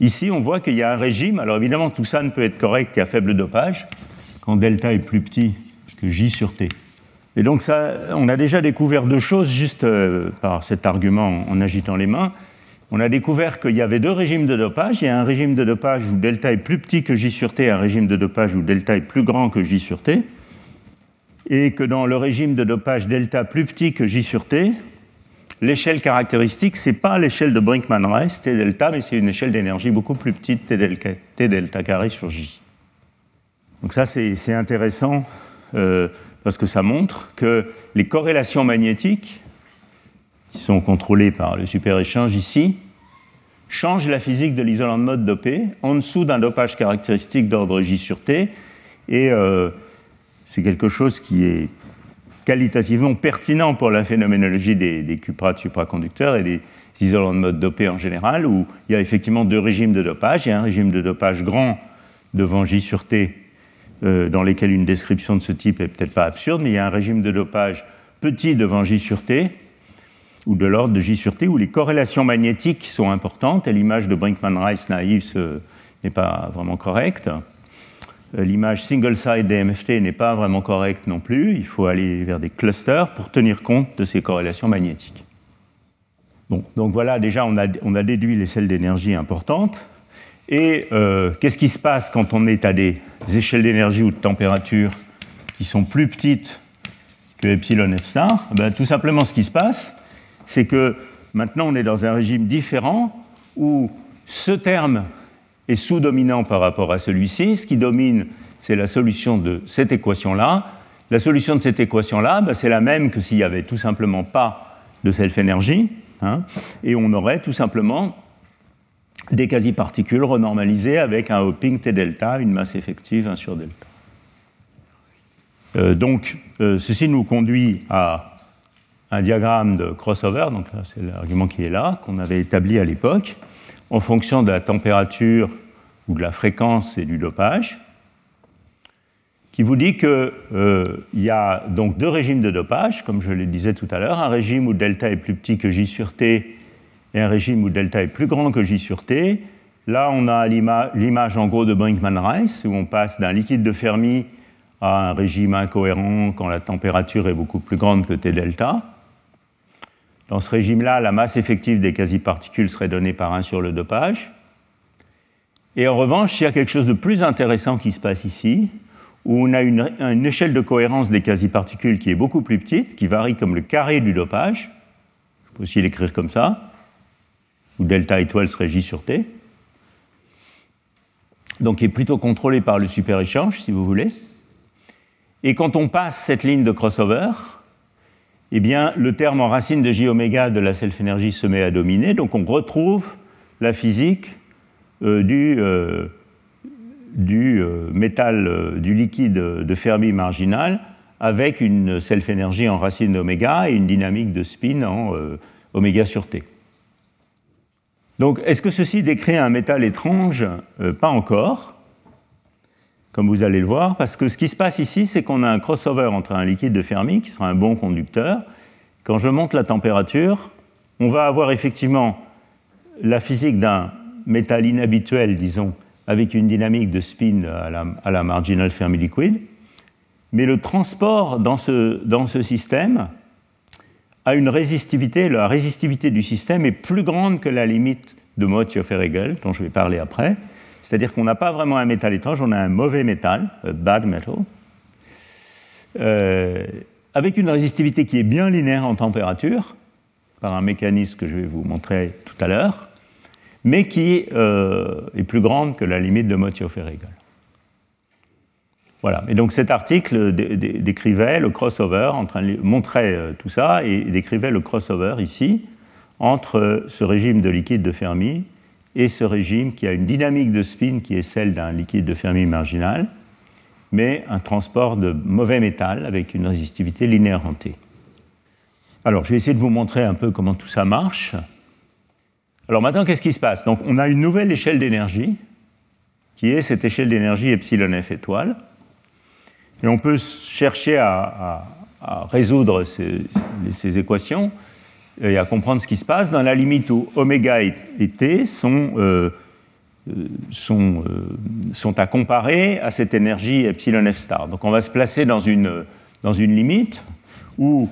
Ici, on voit qu'il y a un régime. Alors évidemment, tout ça ne peut être correct qu'à faible dopage, quand delta est plus petit que J sur T. Et donc ça, on a déjà découvert deux choses juste euh, par cet argument en agitant les mains. On a découvert qu'il y avait deux régimes de dopage. Il y a un régime de dopage où delta est plus petit que J sur T, et un régime de dopage où delta est plus grand que J sur T et que dans le régime de dopage delta plus petit que J sur T, l'échelle caractéristique, ce n'est pas l'échelle de Brinkman-Rice, T delta, mais c'est une échelle d'énergie beaucoup plus petite, T delta, T delta carré sur J. Donc ça, c'est intéressant euh, parce que ça montre que les corrélations magnétiques, qui sont contrôlées par le super-échange ici, changent la physique de l'isolant de mode dopé en dessous d'un dopage caractéristique d'ordre J sur T. Et euh, c'est quelque chose qui est qualitativement pertinent pour la phénoménologie des, des cuprates supraconducteurs et des isolants de mode dopés en général, où il y a effectivement deux régimes de dopage. Il y a un régime de dopage grand devant J sur T, euh, dans lequel une description de ce type est peut-être pas absurde, mais il y a un régime de dopage petit devant J sur T, ou de l'ordre de J sur T, où les corrélations magnétiques sont importantes, et l'image de Brinkman-Rice naïve n'est pas vraiment correcte. Euh, l'image single-side DMFT n'est pas vraiment correcte non plus. Il faut aller vers des clusters pour tenir compte de ces corrélations magnétiques. donc voilà, déjà, on a, déduit les celles d'énergie importantes. Et euh, qu'est-ce qui se passe quand on est à des échelles d'énergie ou de température qui sont plus petites que epsilon f star? Eh ben, Tout simplement, ce qui se passe, c'est que maintenant on est dans un régime différent où ce terme est sous-dominant par rapport à celui-ci. Ce qui domine, c'est la solution de cette équation-là. La solution de cette équation-là, bah, c'est la même que s'il n'y avait tout simplement pas de self-énergie. Hein, et on aurait tout simplement des quasi-particules renormalisées avec un hopping T delta, une masse effective 1 sur delta. Euh, donc, euh, ceci nous conduit à un diagramme de crossover, donc là c'est l'argument qui est là, qu'on avait établi à l'époque, en fonction de la température ou de la fréquence et du dopage, qui vous dit qu'il euh, y a donc deux régimes de dopage, comme je le disais tout à l'heure, un régime où delta est plus petit que J sur T et un régime où delta est plus grand que J sur T. Là, on a l'image en gros de Brinkman-Rice, où on passe d'un liquide de Fermi à un régime incohérent quand la température est beaucoup plus grande que T delta. Dans ce régime-là, la masse effective des quasi-particules serait donnée par 1 sur le dopage. Et en revanche, il y a quelque chose de plus intéressant qui se passe ici, où on a une, échelle de cohérence des quasi-particules qui est beaucoup plus petite, qui varie comme le carré du dopage. Je peux aussi l'écrire comme ça, où delta étoile serait J sur T. Donc, est plutôt contrôlé par le super-échange, si vous voulez. Et quand on passe cette ligne de crossover, eh bien, le terme en racine de j oméga de la self-énergie se met à dominer, donc on retrouve la physique euh, du, euh, euh, métal, du liquide de Fermi marginal avec une self-énergie en racine d'oméga et une dynamique de spin en oméga sur t. Donc, est-ce que ceci décrit un métal étrange? Pas encore comme vous allez le voir, parce que ce qui se passe ici, c'est qu'on a un crossover entre un liquide de Fermi, qui sera un bon conducteur. Quand je monte la température, on va avoir effectivement la physique d'un métal inhabituel, disons, avec une dynamique de spin à la, à marginal Fermi liquide, mais le transport dans ce, dans ce système a une résistivité, la résistivité du système est plus grande que la limite de Mottiofer-Hegel, dont je vais parler après, c'est-à-dire qu'on n'a pas vraiment un métal étrange, on a un mauvais métal, a bad metal, euh, avec une résistivité qui est bien linéaire en température, par un mécanisme que je vais vous montrer tout à l'heure, mais qui euh, est plus grande que la limite de Mottiofer-Hegel. Voilà. Et donc cet article décrivait le crossover, euh, tout ça, et décrivait le crossover ici entre ce régime de liquide de Fermi et ce régime qui a une dynamique de spin qui est celle d'un liquide de Fermi marginal, mais un transport de mauvais métal avec une résistivité linéaire T. Alors, je vais essayer de vous montrer un peu comment tout ça marche. Alors maintenant, qu'est-ce qui se passe? Donc, on a une nouvelle échelle d'énergie, qui est cette échelle d'énergie epsilon f étoile. Et on peut chercher à, résoudre ces équations et à comprendre ce qui se passe dans la limite où oméga et, t sont, euh, euh, sont, euh, sont, à comparer à cette énergie epsilon star. Donc on va se placer dans une, dans une limite où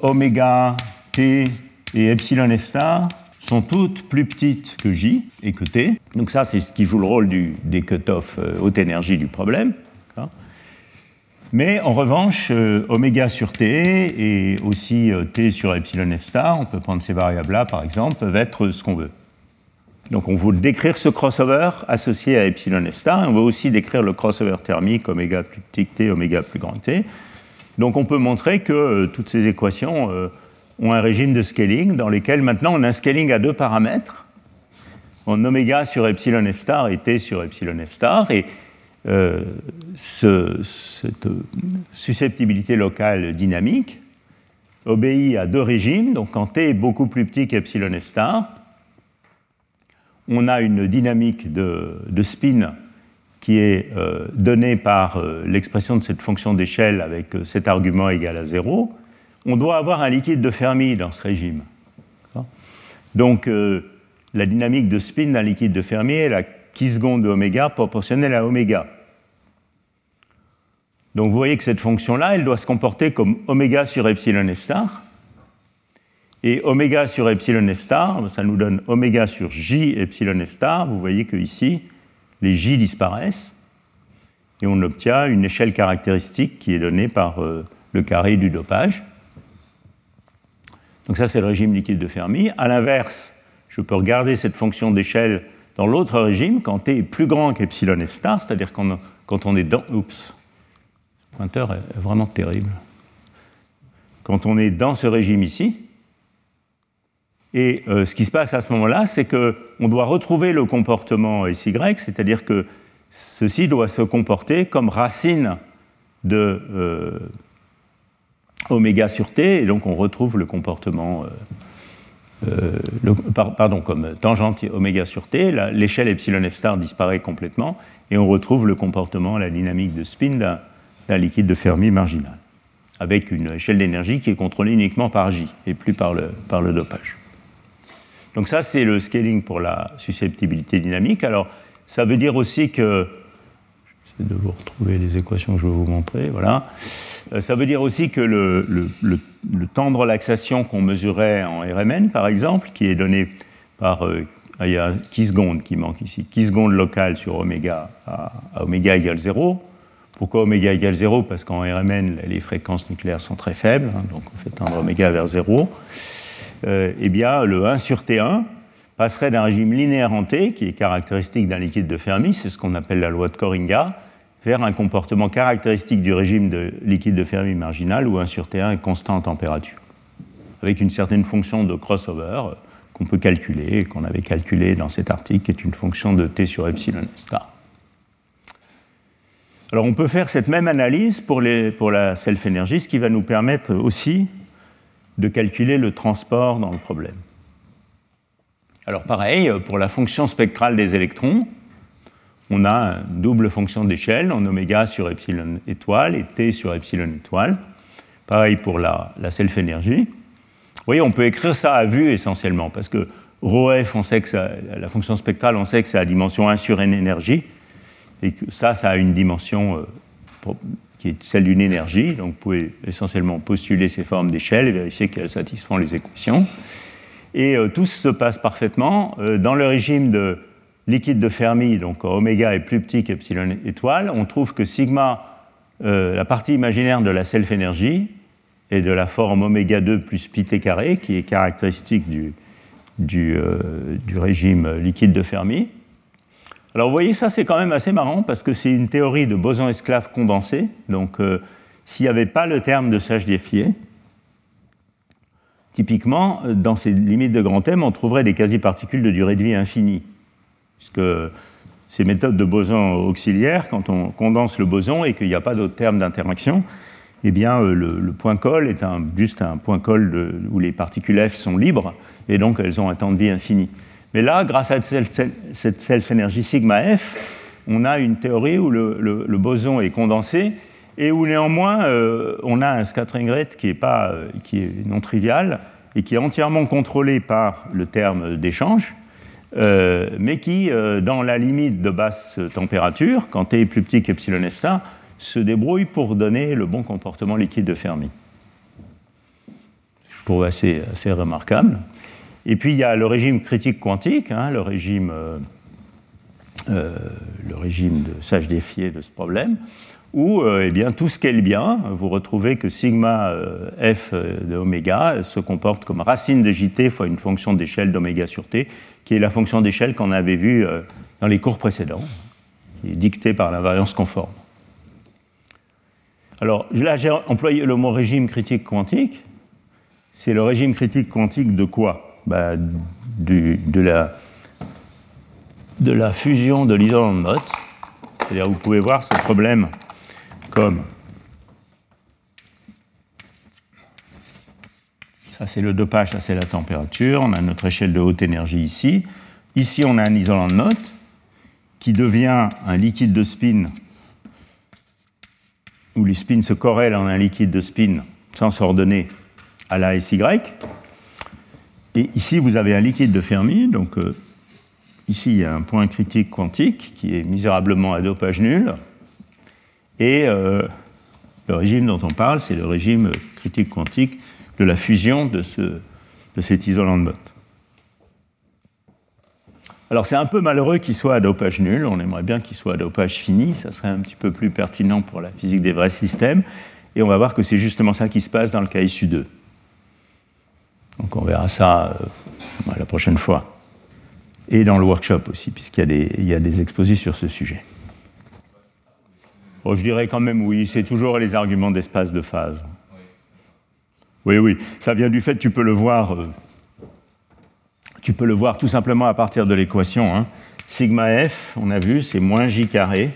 oméga, t et epsilon star sont toutes plus petites que j et que t. Donc ça, c'est ce qui joue le rôle des cut-off haute énergie du problème. Mais en revanche, euh, oméga sur t et aussi euh, t sur epsilon f star, on peut prendre ces variables-là par exemple, peuvent être ce qu'on veut. Donc on veut décrire ce crossover associé à epsilon f star, et on veut aussi décrire le crossover thermique oméga plus petit t, oméga plus grand t. Donc on peut montrer que euh, toutes ces équations ont un régime de scaling dans lequel maintenant on a un scaling à deux paramètres, en oméga sur epsilon f star et t sur epsilon f star, euh, cette susceptibilité locale dynamique obéit à deux régimes. Donc quand t est beaucoup plus petit qu'epsilon f star, on a une dynamique de, spin qui est euh, donnée par euh, l'expression de cette fonction d'échelle avec cet argument égal à 0. On doit avoir un liquide de Fermi dans ce régime. Donc la dynamique de spin d'un liquide de Fermi est la qui seconde de oméga proportionnelle à oméga. Donc vous voyez que cette fonction-là, elle doit se comporter comme oméga sur epsilon f star. Et oméga sur epsilon f star, ça nous donne oméga sur j epsilon f star. Vous voyez que ici, les j disparaissent. Et on obtient une échelle caractéristique qui est donnée par euh, le carré du dopage. Donc ça, c'est le régime liquide de Fermi. À l'inverse, je peux regarder cette fonction d'échelle dans l'autre régime quand t est plus grand qu'epsilon f star, c'est-à-dire quand, on est dans... Pointeur est vraiment terrible. Quand on est dans ce régime ici, et euh, ce qui se passe à ce moment-là, c'est qu'on doit retrouver le comportement SY, c'est-à-dire que ceci doit se comporter comme racine de euh, oméga sur t, et donc on retrouve le comportement, euh, pardon, comme tangente oméga sur t, l'échelle epsilon f star disparaît complètement, et on retrouve le comportement, la dynamique de spin d'un liquide de Fermi marginal, avec une échelle d'énergie qui est contrôlée uniquement par J, et plus par le dopage. Donc ça, c'est le scaling pour la susceptibilité dynamique. Alors, ça veut dire aussi que... De vous retrouver les équations que je vais vous montrer. Voilà. Euh, ça veut dire aussi que le, temps de relaxation qu'on mesurait en RMN, par exemple, qui est donné par... Euh, il y a qui secondes qui manque ici. Qui secondes locales sur oméga à, oméga égale 0. Pourquoi oméga égale 0 Parce qu'en RMN, les fréquences nucléaires sont très faibles, hein, donc on fait tendre oméga vers 0. Euh, eh bien, le 1 sur T1 passerait d'un régime linéaire en T, qui est caractéristique d'un liquide de Fermi, c'est ce qu'on appelle la loi de Koringa, vers un comportement caractéristique du régime de liquide de Fermi marginal, où 1 sur T1 est constant en température, avec une certaine fonction de crossover euh, qu'on peut calculer, et qu'on avait calculé dans cet article, qui est une fonction de T sur epsilon star. Alors on peut faire cette même analyse pour, pour la self-énergie, ce qui va nous permettre aussi de calculer le transport dans le problème. Alors pareil, pour la fonction spectrale des électrons, on a une double fonction d'échelle en oméga sur epsilon étoile et t sur epsilon étoile. Pareil pour la, self-énergie. Vous voyez, on peut écrire ça à vue essentiellement, parce que ρf, on sait que la fonction spectrale, on sait que c'est la dimension 1 sur n énergie, et que ça, ça a une dimension euh, qui est celle d'une énergie. Donc vous pouvez essentiellement postuler ces formes d'échelle et vérifier qu'elles satisfont les équations. Et euh, tout se passe parfaitement. Euh, dans le régime de liquide de Fermi, donc oméga est plus petit qu'epsilon étoile, on trouve que sigma, euh, la partie imaginaire de la self-énergie, est de la forme oméga 2 plus pi t carré, qui est caractéristique du, du, régime liquide de Fermi. Alors vous voyez, ça c'est quand même assez marrant parce que c'est une théorie de boson esclave condensé. Donc euh, s'il n'y avait pas le terme de sage défié, typiquement, dans ces limites de grand M, on trouverait des quasi-particules de durée de vie infinie. Puisque ces méthodes de boson auxiliaire, quand on condense le boson et qu'il n'y a pas d'autre terme d'interaction, eh bien, euh, le, point col est juste un point col où les particules F sont libres, et donc elles ont un temps de vie infini. Mais là, grâce à cette self-énergie sigma f, on a une théorie où le, boson est condensé et où néanmoins euh, on a un scattering rate qui est, pas, euh, qui est non trivial et qui est entièrement contrôlé par le terme d'échange, euh, mais qui, dans la limite de basse température, quand T est plus petit qu'epsilon f star, se débrouille pour donner le bon comportement liquide de Fermi. Je trouve assez, assez remarquable. Et puis il y a le régime critique quantique, hein, le, régime, euh, euh, le régime de sage défier de ce problème, où euh, eh bien, tout ce qu'elle bien, vous retrouvez que sigma f de oméga se comporte comme racine de jt fois une fonction d'échelle d'oméga sur t, qui est la fonction d'échelle qu'on avait vue dans les cours précédents, qui est dictée par l'invariance conforme. Alors là, j'ai employé le mot régime critique quantique. C'est le régime critique quantique de quoi? Bah, de, la, de la fusion de l'isolant de Mott. C'est-à-dire vous pouvez voir ce problème comme ça c'est le dopage, ça c'est la température, on a notre échelle de haute énergie ici. Ici on a un isolant de Mott qui devient un liquide de spin où les spins se corrèlent en un liquide de spin sans s'ordonner à la SY. Et ici, vous avez un liquide de Fermi. Donc, euh, ici, il y a un point critique quantique qui est misérablement à dopage nul. Et euh, le régime dont on parle, c'est le régime critique quantique de la fusion de, ce, de cet isolant de Bott. Alors c'est un peu malheureux qu'il soit à dopage nul, on aimerait bien qu'il soit à dopage fini, ça serait un petit peu plus pertinent pour la physique des vrais systèmes, et on va voir que c'est justement ça qui se passe dans le cas issu 2. Donc on verra ça euh, la prochaine fois. Et dans le workshop aussi, puisqu'il y, y, a des exposés sur ce sujet. je dirais quand même oui, c'est toujours les arguments d'espace de phase. Oui, oui, ça vient du fait, tu peux le voir, euh, tu peux le voir tout simplement à partir de l'équation. Hein. Sigma f, on a vu, c'est moins j carré,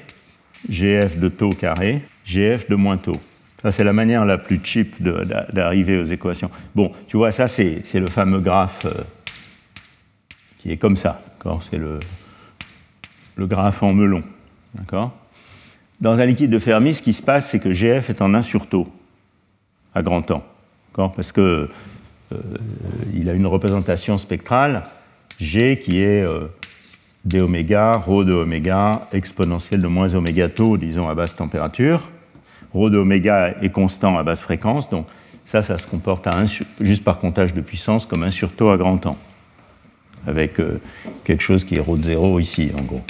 gf de taux carré, gf de moins taux. Ça, c'est la manière la plus cheap d'arriver aux équations. Bon, tu vois, ça, c'est le fameux graphe euh, qui est comme ça. C'est le, graphe en melon. Dans un liquide de Fermi, ce qui se passe, c'est que GF est en 1 sur taux, à grand temps. Parce qu'il euh, a une représentation spectrale, G qui est euh, d oméga, rho de oméga, exponentielle de moins oméga taux, disons à basse température. Rho de oméga est constant à basse fréquence, donc ça, ça se comporte juste par comptage de puissance comme un sur taux à grand temps, avec euh, quelque chose qui est rho de zéro ici, en gros.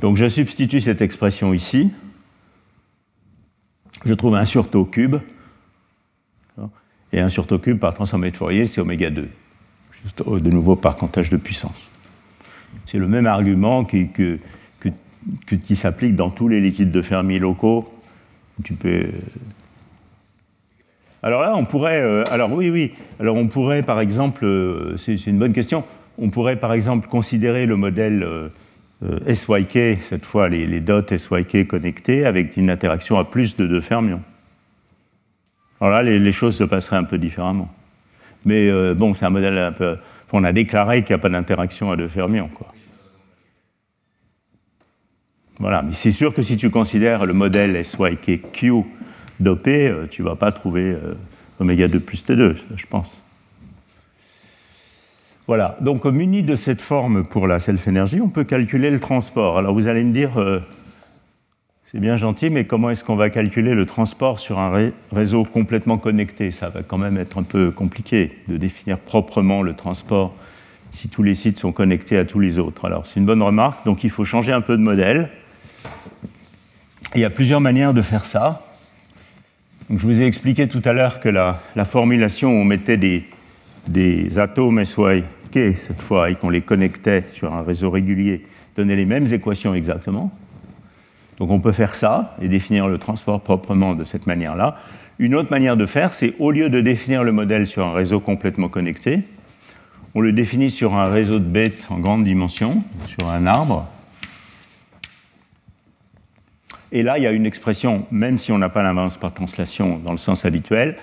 Donc je substitue cette expression ici. Je trouve un sur taux cube et 1 sur taux cube par transformé de Fourier, c'est oméga 2, juste de nouveau par comptage de puissance. C'est le même argument qui, qui s'applique dans tous les liquides de Fermi locaux. Tu peux. Euh, alors là, on pourrait. Euh, alors oui, oui. Alors on pourrait, par exemple, euh, c'est une bonne question. On pourrait, par exemple, considérer le modèle SYK, cette fois les, les dots SYK connectés, avec une interaction à plus de deux fermions. Alors là, les, choses se passeraient un peu différemment. Mais euh, bon, c'est un modèle un peu. On a déclaré qu'il n'y a pas d'interaction à deux fermions. Quoi. Voilà, mais c'est sûr que si tu considères le modèle SYKQ dopé, euh, tu ne vas pas trouver euh, oméga 2 plus T2, je pense. Voilà, donc muni de cette forme pour la self-énergie, on peut calculer le transport. Alors vous allez me dire, c'est bien gentil, mais comment est-ce qu'on va calculer le transport sur un réseau complètement connecté? Ça va quand même être un peu compliqué de définir proprement le transport si tous les sites sont connectés à tous les autres. Alors c'est une bonne remarque, donc il faut changer un peu de modèle. il y a plusieurs manières de faire ça. je vous ai expliqué tout à l'heure que la, formulation où on mettait des, des atomes SYK cette fois et qu'on les connectait sur un réseau régulier donnait les mêmes équations exactement. Donc on peut faire ça et définir le transport proprement de cette manière-là. Une autre manière de faire, c'est au lieu de définir le modèle sur un réseau complètement connecté, on le définit sur un réseau de bêtes en grande dimension, sur un arbre. Et là, il y a une expression, même si on n'a pas l'invence par translation dans le sens habituel,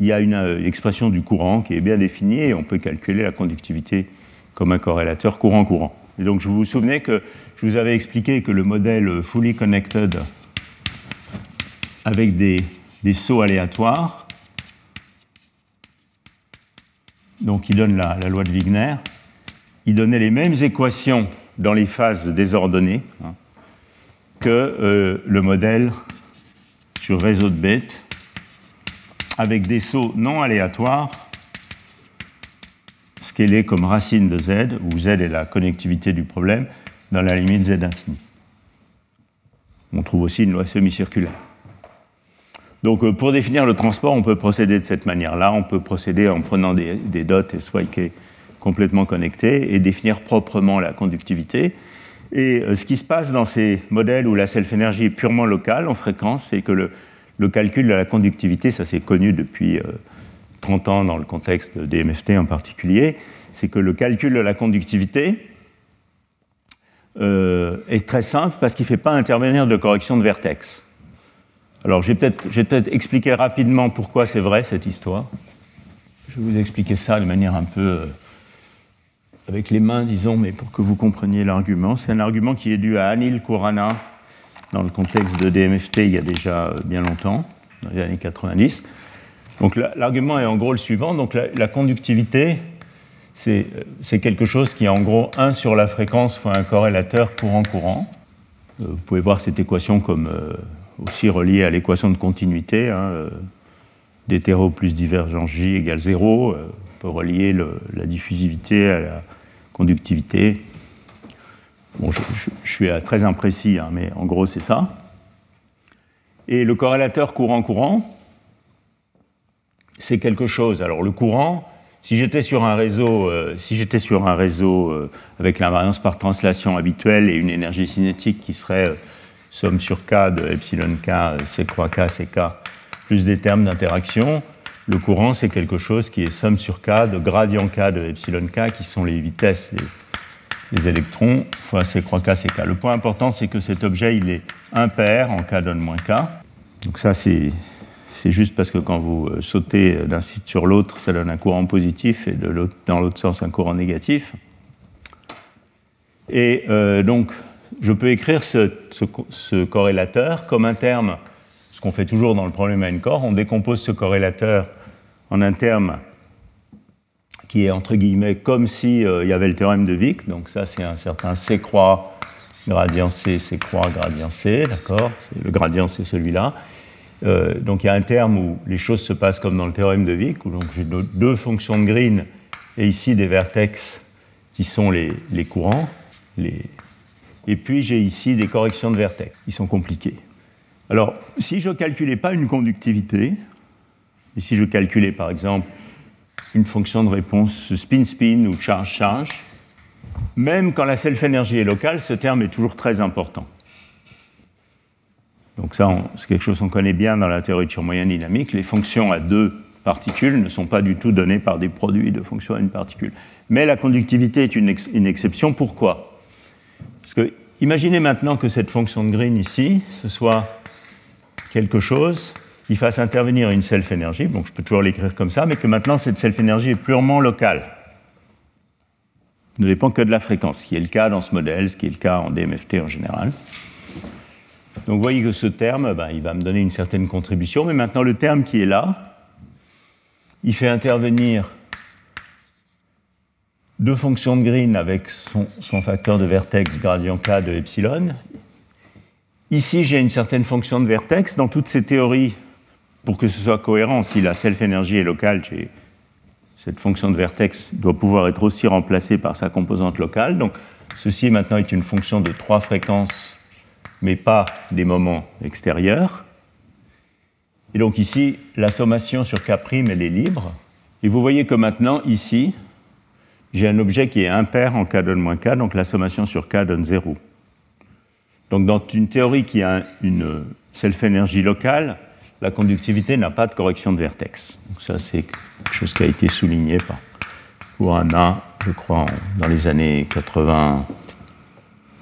il y a une euh, expression du courant qui est bien définie et on peut calculer la conductivité comme un corrélateur courant-courant. Donc, je vous souvenez que je vous avais expliqué que le modèle fully connected avec des, sauts aléatoires, donc qui donne la, loi de Wigner, il donnait les mêmes équations dans les phases désordonnées hein, que euh, le modèle sur réseau de bêtes avec des sauts non aléatoires scalés comme racine de z, où z est la connectivité du problème, dans la limite z infini. On trouve aussi une loi semi-circulaire. Donc euh, pour définir le transport, on peut procéder de cette manière-là. On peut procéder en prenant des, dots et SYK complètement connectés et définir proprement la conductivité. Et euh, ce qui se passe dans ces modèles où la self-énergie est purement locale en fréquence, c'est que le, calcul de la conductivité, ça c'est connu depuis 30 euh, ans dans le contexte des MFT en particulier, c'est que le calcul de la conductivité, euh, est très simple parce qu'il ne fait pas intervenir de correction de vertex. Alors, je vais peut-être expliquer rapidement pourquoi c'est vrai cette histoire. Je vais vous expliquer ça de manière un peu euh, avec les mains, disons, mais pour que vous compreniez l'argument. C'est un argument qui est dû à Anil Kurana dans le contexte de DMFT il y a déjà euh, bien longtemps, dans les années 90. Donc l'argument est en gros le suivant. Donc la conductivité, c'est quelque chose qui est en gros 1 sur la fréquence fois un corrélateur courant-courant. Euh, vous pouvez voir cette équation comme euh, aussi reliée à l'équation de continuité. Hein, euh, plus divergence J égale 0. on peut relier la diffusivité à la conductivité. Bon, je, suis très imprécis, hein, mais en gros, c'est ça. Et le corrélateur courant-courant, c'est quelque chose. Alors, le courant, Si j'étais sur un réseau, si j'étais sur un réseau avec l'invariance par translation habituelle et une énergie cinétique qui serait somme sur k de epsilon k, c croix k, ck, plus des termes d'interaction, le courant, c'est quelque chose qui est somme sur k de gradient k de epsilon k, qui sont les vitesses des, électrons, fois c croix k, ck. Le point important, c'est que cet objet, il est impair en k donne moins k. Donc ça, c'est juste parce que quand vous euh, sautez d'un site sur l'autre, ça donne un courant positif et dans l'autre sens un courant négatif. Et euh, donc, je peux écrire ce, corrélateur comme un terme, ce qu'on fait toujours dans le problème à n-corps, on décompose ce corrélateur en un terme qui est entre guillemets comme s'il euh, il y avait le théorème de Wick, donc ça c'est un certain C croix gradient C, C croix gradient C, d'accord? Le gradient c'est celui-là. Euh, donc il y a un terme où les choses se passent comme dans le théorème de Wick, où j'ai deux fonctions de Green et ici des vertex qui sont les, courants, et puis j'ai ici des corrections de vertex. Ils sont compliqués. Alors, si je ne calculais pas une conductivité, et si je calculais par exemple une fonction de réponse spin-spin ou charge-charge, même quand la self-énergie est locale, ce terme est toujours très important. Donc ça, c'est quelque chose qu'on connaît bien dans la théorie de dynamique. Les fonctions à deux particules ne sont pas du tout données par des produits de fonctions à une particule. Mais la conductivité est une, une exception. Pourquoi? Parce que imaginez maintenant que cette fonction de Green ici, ce soit quelque chose qui fasse intervenir une self-énergie, donc je peux toujours l'écrire comme ça, mais que maintenant cette self-énergie est purement locale. Ne dépend que de la fréquence, ce qui est le cas dans ce modèle, ce qui est le cas en DMFT en général. Donc vous voyez que ce terme, ben, il va me donner une certaine contribution, mais maintenant le terme qui est là, il fait intervenir deux fonctions de Green avec son, facteur de vertex gradient k de epsilon. Ici, j'ai une certaine fonction de vertex. Dans toutes ces théories, pour que ce soit cohérent, si la self-énergie est locale, cette fonction de vertex doit pouvoir être aussi remplacée par sa composante locale. Donc, ceci maintenant est une fonction de trois fréquences, mais pas des moments extérieurs. Et donc ici, la sommation sur K', elle est libre. Et vous voyez que maintenant, ici, j'ai un objet qui est impair en k donne moins k, donc la sommation sur k donne 0. Donc dans une théorie qui a une self-énergie locale, la conductivité n'a pas de correction de vertex. Donc ça, c'est quelque chose qui a été souligné par A, je crois, dans les années 80,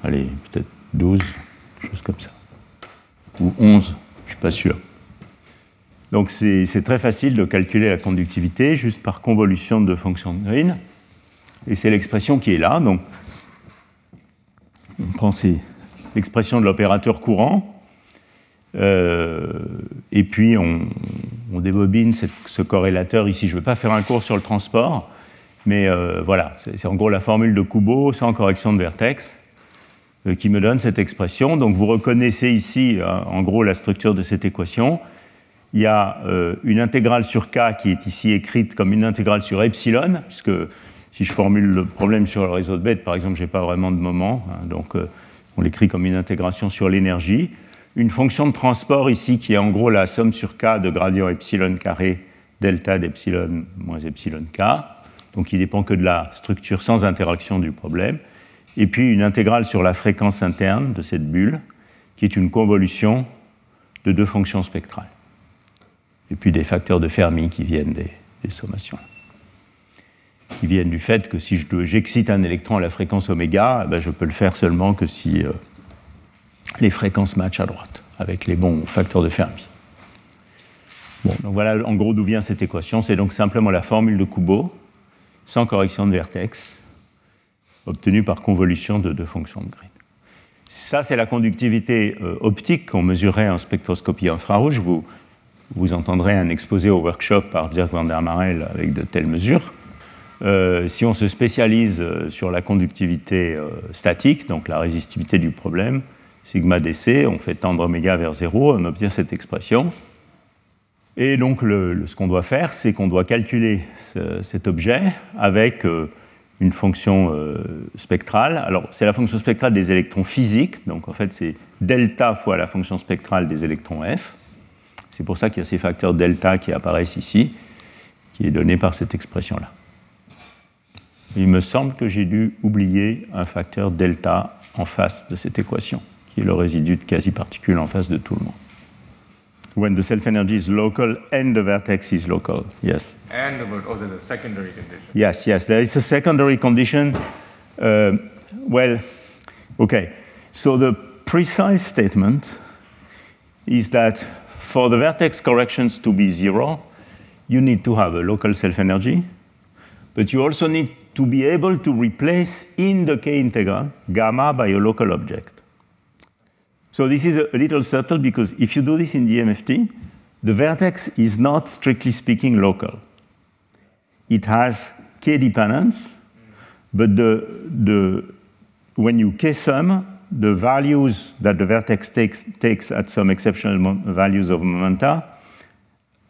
allez, peut-être 12, quelque chose comme ça. Ou 11, je ne suis pas sûr. Donc c'est très facile de calculer la conductivité juste par convolution de fonctions de Green. Et c'est l'expression qui est là. Donc, on prend l'expression de l'opérateur courant, euh, et puis on, débobine ce corrélateur ici. Je ne vais pas faire un cours sur le transport, mais euh, voilà, c'est en gros la formule de Kubo sans correction de vertex qui me donne cette expression. Donc vous reconnaissez ici, en gros, la structure de cette équation. Il y a une intégrale sur k qui est ici écrite comme une intégrale sur epsilon, puisque si je formule le problème sur le réseau de bêtes, par exemple, je n'ai pas vraiment de moment, hein, donc euh, on l'écrit comme une intégration sur l'énergie. Une fonction de transport ici qui est en gros la somme sur k de gradient epsilon carré delta d'epsilon moins epsilon k, donc il dépend que de la structure sans interaction du problème. Et puis une intégrale sur la fréquence interne de cette bulle, qui est une convolution de deux fonctions spectrales. Et puis des facteurs de Fermi qui viennent des sommations qui viennent du fait que si j'excite un électron à la fréquence oméga, eh ben, je peux le faire seulement que si euh, les fréquences matchent à droite, avec les bons facteurs de Fermi. Bon, donc voilà en gros d'où vient cette équation. C'est donc simplement la formule de Kubo, sans correction de vertex, obtenue par convolution de deux fonctions de Green. Ça, c'est la conductivité euh, optique qu'on mesurait en spectroscopie infrarouge. Vous, vous entendrez un exposé au workshop par Dirk van der Marel avec de telles mesures. Euh, si on se spécialise euh, sur la conductivité statique, donc la résistivité du problème, sigma dc, on fait tendre oméga vers 0, on obtient cette expression. Et donc ce qu'on doit faire, c'est qu'on doit calculer cet objet avec une fonction spectrale. Alors c'est la fonction spectrale des électrons physiques, donc en fait c'est delta fois la fonction spectrale des électrons F. C'est pour ça qu'il y a ces facteurs delta qui apparaissent ici, qui est donné par cette expression-là. Il me semble que j'ai dû oublier un facteur delta en face de cette équation, qui est le résidu de quasi-particules en face de tout le monde. When the self-energy is local and the vertex is local, yes. And the, oh, there's a secondary condition. Yes, yes, there is a secondary condition. Uh, well, okay. So the precise statement is that for the vertex corrections to be zero, you need to have a local self-energy, but you also need to be able to replace in the K integral gamma by a local object. So this is a, little subtle because if you do this in the MFT, the vertex is not strictly speaking local. It has K dependence, but the, the, when you K sum, the values that the vertex takes, takes at some exceptional values of momenta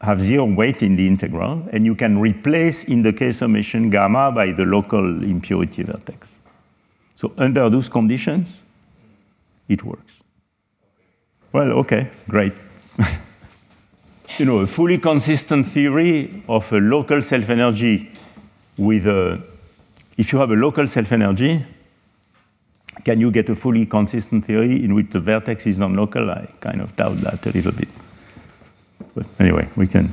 have zero weight in the integral, and you can replace in the K summation gamma by the local impurity vertex. So under those conditions, it works. Well, okay, great. *laughs* you know, a fully consistent theory of a local self-energy with a, if you have a local self-energy, can you get a fully consistent theory in which the vertex is non-local? I kind of doubt that a little bit. But anyway, we can.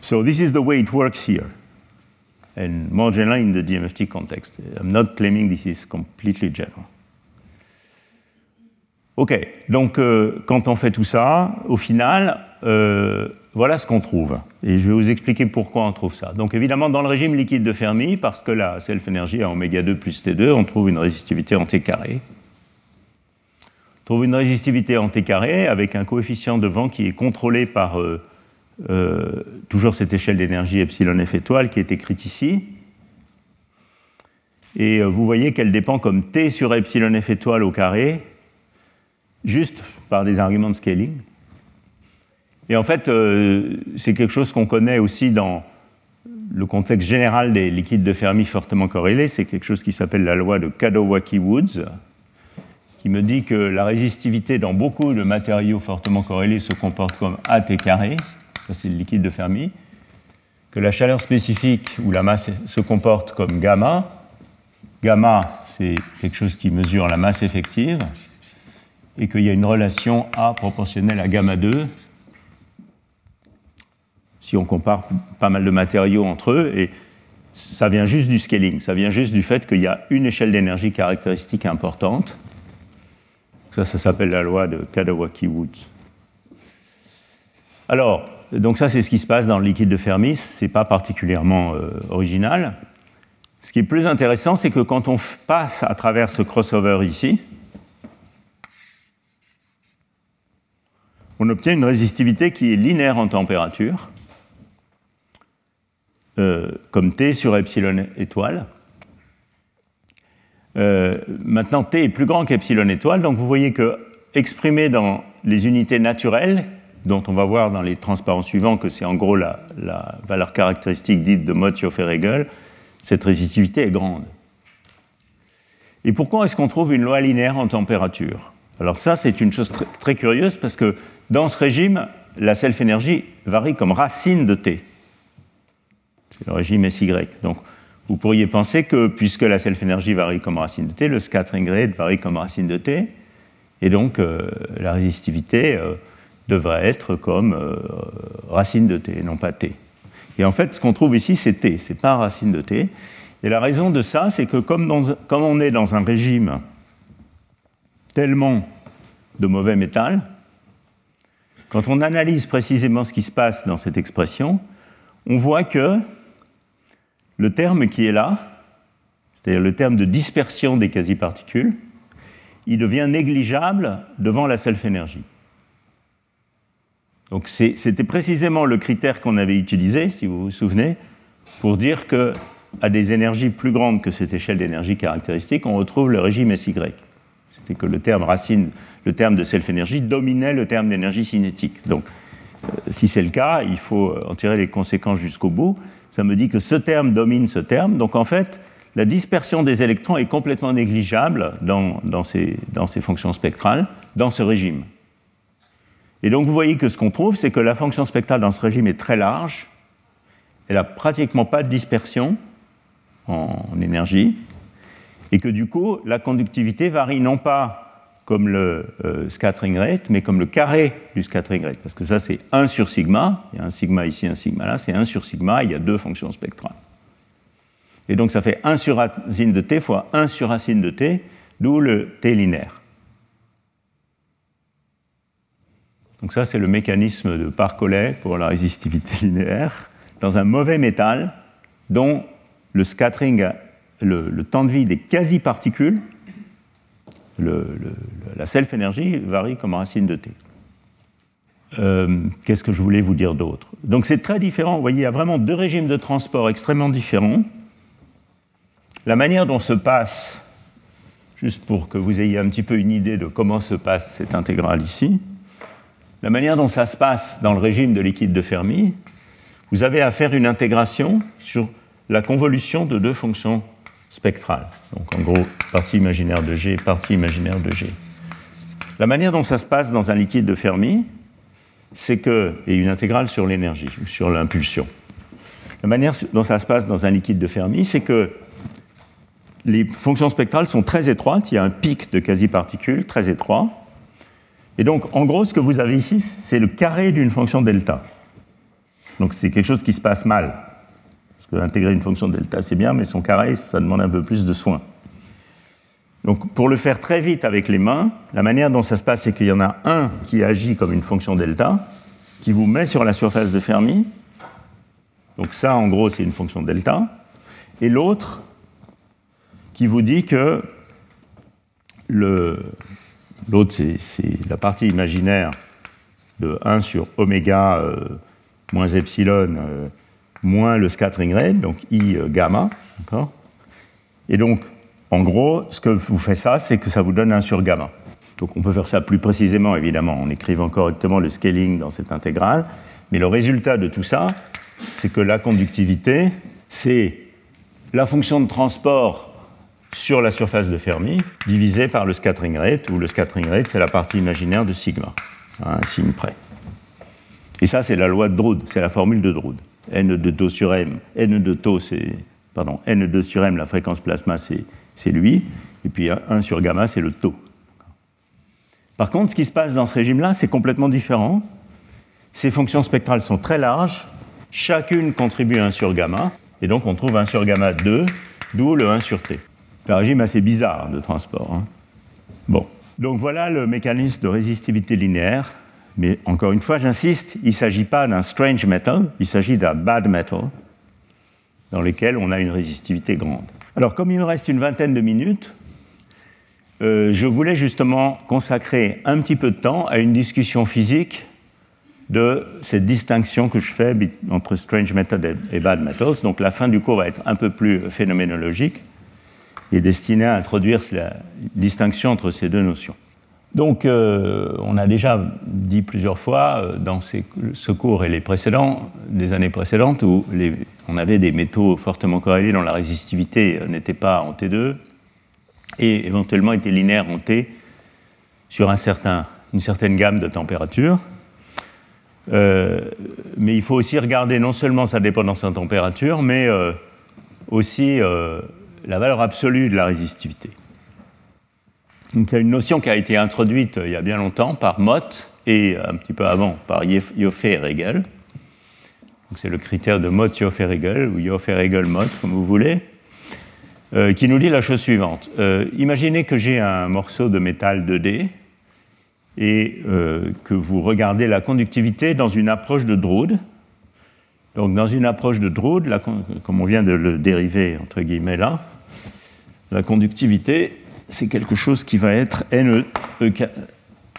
So this is the way it works here. And more generally in the DMFT context. I'm not claiming this is completely general. OK, donc euh, quand on fait tout ça, au final, euh, voilà ce qu'on trouve. Et je vais vous expliquer pourquoi on trouve ça. Donc évidemment, dans le régime liquide de Fermi, parce que la self-énergie à oméga 2 plus T2, on trouve une résistivité en T carré. On trouve une résistivité en T carré avec un coefficient de vent qui est contrôlé par euh, toujours cette échelle d'énergie epsilon f étoile qui est écrite ici. Et vous voyez qu'elle dépend comme T sur epsilon f étoile au carré juste par des arguments de scaling. Et en fait, euh, c'est quelque chose qu'on connaît aussi dans le contexte général des liquides de Fermi fortement corrélés. C'est quelque chose qui s'appelle la loi de Kadowaki-Woods, qui me dit que la résistivité dans beaucoup de matériaux fortement corrélés se comporte comme AT carré, ça c'est le liquide de Fermi, que la chaleur spécifique ou la masse se comporte comme gamma. Gamma, c'est quelque chose qui mesure la masse effective, et qu'il y a une relation A proportionnelle à gamma 2 si on compare pas mal de matériaux entre eux, et ça vient juste du scaling, ça vient juste du fait qu'il y a une échelle d'énergie caractéristique importante. Ça, ça s'appelle la loi de Kadawaki-Woods. Alors, donc ça, c'est ce qui se passe dans le liquide de Fermi, ce n'est pas particulièrement euh, original. Ce qui est plus intéressant, c'est que quand on passe à travers ce crossover ici, on obtient une résistivité qui est linéaire en température, euh, comme T sur epsilon étoile. Euh, maintenant, T est plus grand qu'epsilon étoile, donc vous voyez que exprimé dans les unités naturelles, dont on va voir dans les transparents suivants que c'est en gros la, valeur caractéristique dite de Mott-Joffe-Regel, cette résistivité est grande. Et pourquoi est-ce qu'on trouve une loi linéaire en température? Alors ça, c'est une chose très curieuse parce que dans ce régime, la self-énergie varie comme racine de t. C'est le régime SY. Donc, vous pourriez penser que puisque la self-énergie varie comme racine de t, le scattering rate varie comme racine de t, et donc euh, la résistivité euh, devrait être comme euh, racine de t, non pas t. Et en fait, ce qu'on trouve ici, c'est t, c'est pas racine de t. Et la raison de ça, c'est que comme, comme on est dans un régime tellement de mauvais métal, quand on analyse précisément ce qui se passe dans cette expression, on voit que le terme qui est là, c'est-à-dire le terme de dispersion des quasi-particules, il devient négligeable devant la self-énergie. Donc c'était précisément le critère qu'on avait utilisé, si vous vous souvenez, pour dire que à des énergies plus grandes que cette échelle d'énergie caractéristique, on retrouve le régime SY. C'était que le terme racine le terme de self-énergie dominait le terme d'énergie cinétique. Donc, euh, si c'est le cas, il faut en tirer les conséquences jusqu'au bout. Ça me dit que ce terme domine ce terme. Donc, en fait, la dispersion des électrons est complètement négligeable dans, ces, dans ces fonctions spectrales, dans ce régime. Et donc, vous voyez que ce qu'on trouve, c'est que la fonction spectrale dans ce régime est très large. elle n'a pratiquement pas de dispersion en énergie, et que du coup, la conductivité varie non pas comme le euh, scattering rate, mais comme le carré du scattering rate, parce que ça c'est 1 sur sigma, il y a un sigma ici, un sigma là, c'est 1 sur sigma, il y a deux fonctions spectrales. Et donc ça fait 1 sur racine de t fois 1 sur racine de t, d'où le t linéaire. Donc ça c'est le mécanisme de Parcollet pour la résistivité *laughs* linéaire dans un mauvais métal dont le scattering, le, le temps de vie des quasi-particules la self-énergie varie comme racine de t. Euh, qu'est-ce que je voulais vous dire d'autre? Donc c'est très différent. Vous voyez, il y a vraiment deux régimes de transport extrêmement différents. La manière dont se passe, juste pour que vous ayez un petit peu une idée de comment se passe cette intégrale ici, la manière dont ça se passe dans le régime de liquide de Fermi, vous avez à faire une intégration sur la convolution de deux fonctions spectrale. Donc en gros, partie imaginaire de G, partie imaginaire de G. La manière dont ça se passe dans un liquide de Fermi, c'est que, et une intégrale sur l'énergie, sur l'impulsion. La manière dont ça se passe dans un liquide de Fermi, c'est que les fonctions spectrales sont très étroites, il y a un pic de quasi-particules très étroit. Et donc, en gros, ce que vous avez ici, c'est le carré d'une fonction delta. Donc, c'est quelque chose qui se passe mal intégrer une fonction delta, c'est bien, mais son carré, ça demande un peu plus de soin. Donc, pour le faire très vite avec les mains, la manière dont ça se passe, c'est qu'il y en a un qui agit comme une fonction delta, qui vous met sur la surface de Fermi. Donc, ça, en gros, c'est une fonction delta. Et l'autre qui vous dit que l'autre, c'est la partie imaginaire de 1 sur oméga euh, moins epsilon euh, moins le scattering rate, donc I euh, gamma. Et donc, en gros, ce que vous fait ça, c'est que ça vous donne 1 sur gamma. Donc on peut faire ça plus précisément, évidemment, en écrivant correctement le scaling dans cette intégrale. Mais le résultat de tout ça, c'est que la conductivité, c'est la fonction de transport sur la surface de Fermi divisée par le scattering rate, où le scattering rate, c'est la partie imaginaire de sigma, à un signe près. Et ça, c'est la loi de Drude, c'est la formule de Drude n de taux sur m, n de taux, c'est, pardon, n2 sur m, la fréquence plasma, c'est lui, et puis 1 sur gamma, c'est le taux. Par contre, ce qui se passe dans ce régime-là, c'est complètement différent. Ces fonctions spectrales sont très larges, chacune contribue à 1 sur gamma, et donc on trouve 1 sur gamma 2, d'où le 1 sur t. Un régime assez bizarre de transport. Hein. Bon, donc voilà le mécanisme de résistivité linéaire mais encore une fois, j'insiste, il ne s'agit pas d'un strange metal, il s'agit d'un bad metal dans lequel on a une résistivité grande. Alors, comme il me reste une vingtaine de minutes, euh, je voulais justement consacrer un petit peu de temps à une discussion physique de cette distinction que je fais entre strange metal et bad metals. Donc la fin du cours va être un peu plus phénoménologique et destinée à introduire la distinction entre ces deux notions. Donc, euh, on a déjà dit plusieurs fois euh, dans ce cours et les précédents, des années précédentes, où on avait des métaux fortement corrélés dont la résistivité n'était pas en T2 et éventuellement était linéaire en T sur une certaine gamme de températures. Euh, mais il faut aussi regarder non seulement sa dépendance en température, mais aussi la valeur absolue de la résistivité. Donc, il y a une notion qui a été introduite euh, il y a bien longtemps par Mott et un petit peu avant par Joffe et Regel. C'est le critère de Mott, et Regel, ou et Regel, Mott, comme vous voulez, euh, qui nous dit la chose suivante. Euh, imaginez que j'ai un morceau de métal 2D et que vous regardez la conductivité dans une approche de Drude. Donc, dans une approche de Drude, comme on vient de le dériver, entre guillemets là, la conductivité c'est quelque chose qui va être n e,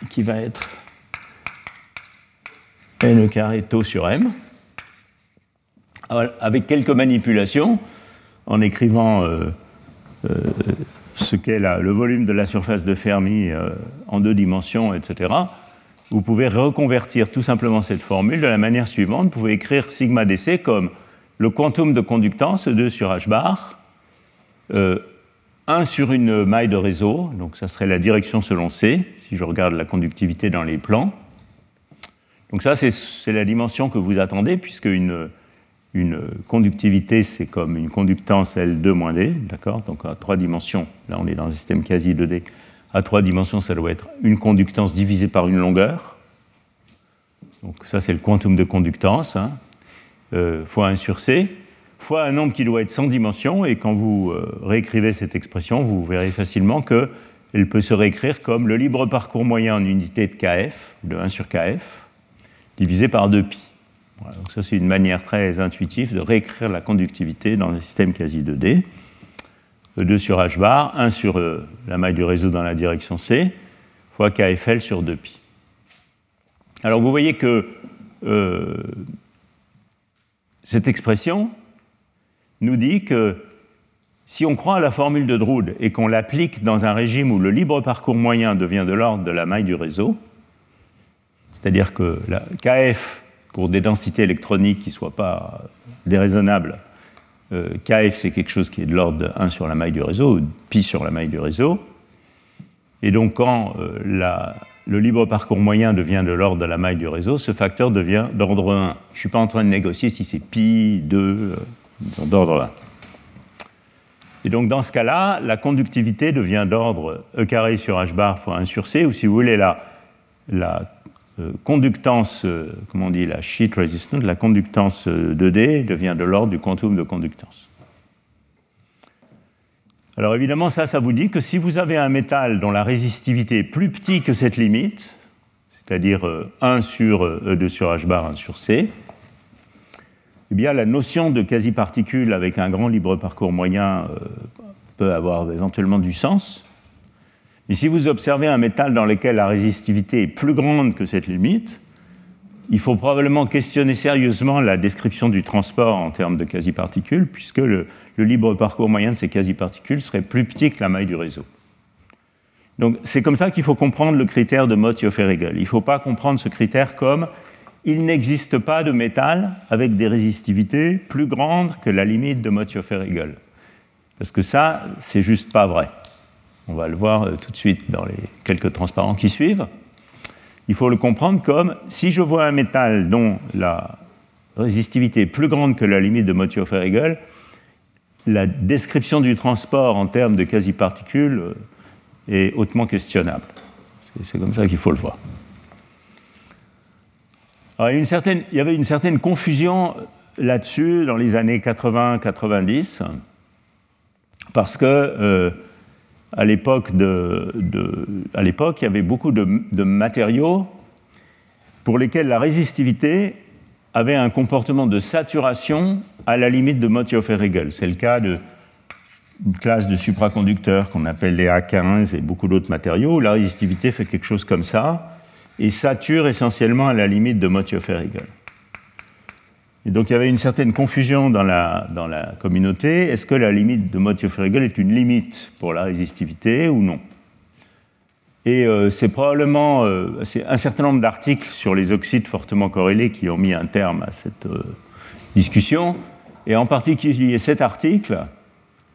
qui va être n carré tau sur m, avec quelques manipulations, en écrivant euh, euh, ce qu'est le volume de la surface de Fermi euh, en deux dimensions, etc. Vous pouvez reconvertir tout simplement cette formule de la manière suivante. Vous pouvez écrire sigma dc comme le quantum de conductance, 2 sur h bar, 1 sur une maille de réseau, donc ça serait la direction selon C, si je regarde la conductivité dans les plans. Donc ça, c'est la dimension que vous attendez, puisque une, conductivité, c'est comme une conductance L2 D, d'accord? Donc à trois dimensions, là on est dans un système quasi 2D, à trois dimensions, ça doit être une conductance divisée par une longueur. Donc ça c'est le quantum de conductance, hein, euh, fois 1 sur C, fois un nombre qui doit être sans dimension, et quand vous euh, réécrivez cette expression, vous verrez facilement qu'elle peut se réécrire comme le libre parcours moyen en unité de kf, de 1 sur kf, divisé par 2pi donc ça, c'est une manière très intuitive de réécrire la conductivité dans un système quasi 2D. 2 sur h bar, 1 sur euh, la maille du réseau dans la direction C, fois KFL sur 2pi. Alors vous voyez que euh, cette expression nous dit que si on croit à la formule de Drude et qu'on l'applique dans un régime où le libre parcours moyen devient de l'ordre de la maille du réseau, c'est-à-dire que la KF pour des densités électroniques qui ne soient pas déraisonnables, euh, KF c'est quelque chose qui est de l'ordre de 1 sur la maille du réseau, ou pi sur la maille du réseau. Et donc quand euh, le libre parcours moyen devient de l'ordre de la maille du réseau, ce facteur devient d'ordre 1. Je ne suis pas en train de négocier si c'est pi, 2, euh, d'ordre 1. Et donc dans ce cas-là, la conductivité devient d'ordre E carré sur H bar fois 1 sur C, ou si vous voulez la, la euh, conductance, euh, comment on dit, la sheet resistance, la conductance 2D euh, devient de l'ordre du quantum de conductance. Alors évidemment, ça, ça vous dit que si vous avez un métal dont la résistivité est plus petite que cette limite, c'est-à-dire 1 sur E2 sur H bar, 1 sur C, eh bien la notion de quasi-particule avec un grand libre parcours moyen peut avoir éventuellement du sens. Et si vous observez un métal dans lequel la résistivité est plus grande que cette limite, il faut probablement questionner sérieusement la description du transport en termes de quasi-particules, puisque le, libre parcours moyen de ces quasi-particules serait plus petit que la maille du réseau. Donc c'est comme ça qu'il faut comprendre le critère de Mottiofer-Hegel. Il ne faut pas comprendre ce critère comme il n'existe pas de métal avec des résistivités plus grandes que la limite de Mottiofer-Hegel. Parce que ça, c'est juste pas vrai. On va le voir euh, tout de suite dans les quelques transparents qui suivent. Il faut le comprendre comme si je vois un métal dont la résistivité est plus grande que la limite de Mottiofer-Hegel, la description du transport en termes de quasi-particules euh, est hautement questionnable. C'est comme ça qu'il faut le voir. Il, y avait une certaine confusion là-dessus dans les années 80-90, parce que euh, à l'époque, de, il y avait beaucoup de, matériaux pour lesquels la résistivité avait un comportement de saturation à la limite de Mottiofer-Hegel. C'est le cas d'une classe de supraconducteurs qu'on appelle les A15 et beaucoup d'autres matériaux où la résistivité fait quelque chose comme ça et sature essentiellement à la limite de Mottiofer-Hegel. Et donc il y avait une certaine confusion dans la, dans la communauté. Est-ce que la limite de Mottio-Fregel est une limite pour la résistivité ou non? Et euh, c'est probablement euh, un certain nombre d'articles sur les oxydes fortement corrélés qui ont mis un terme à cette euh, discussion, et en particulier cet article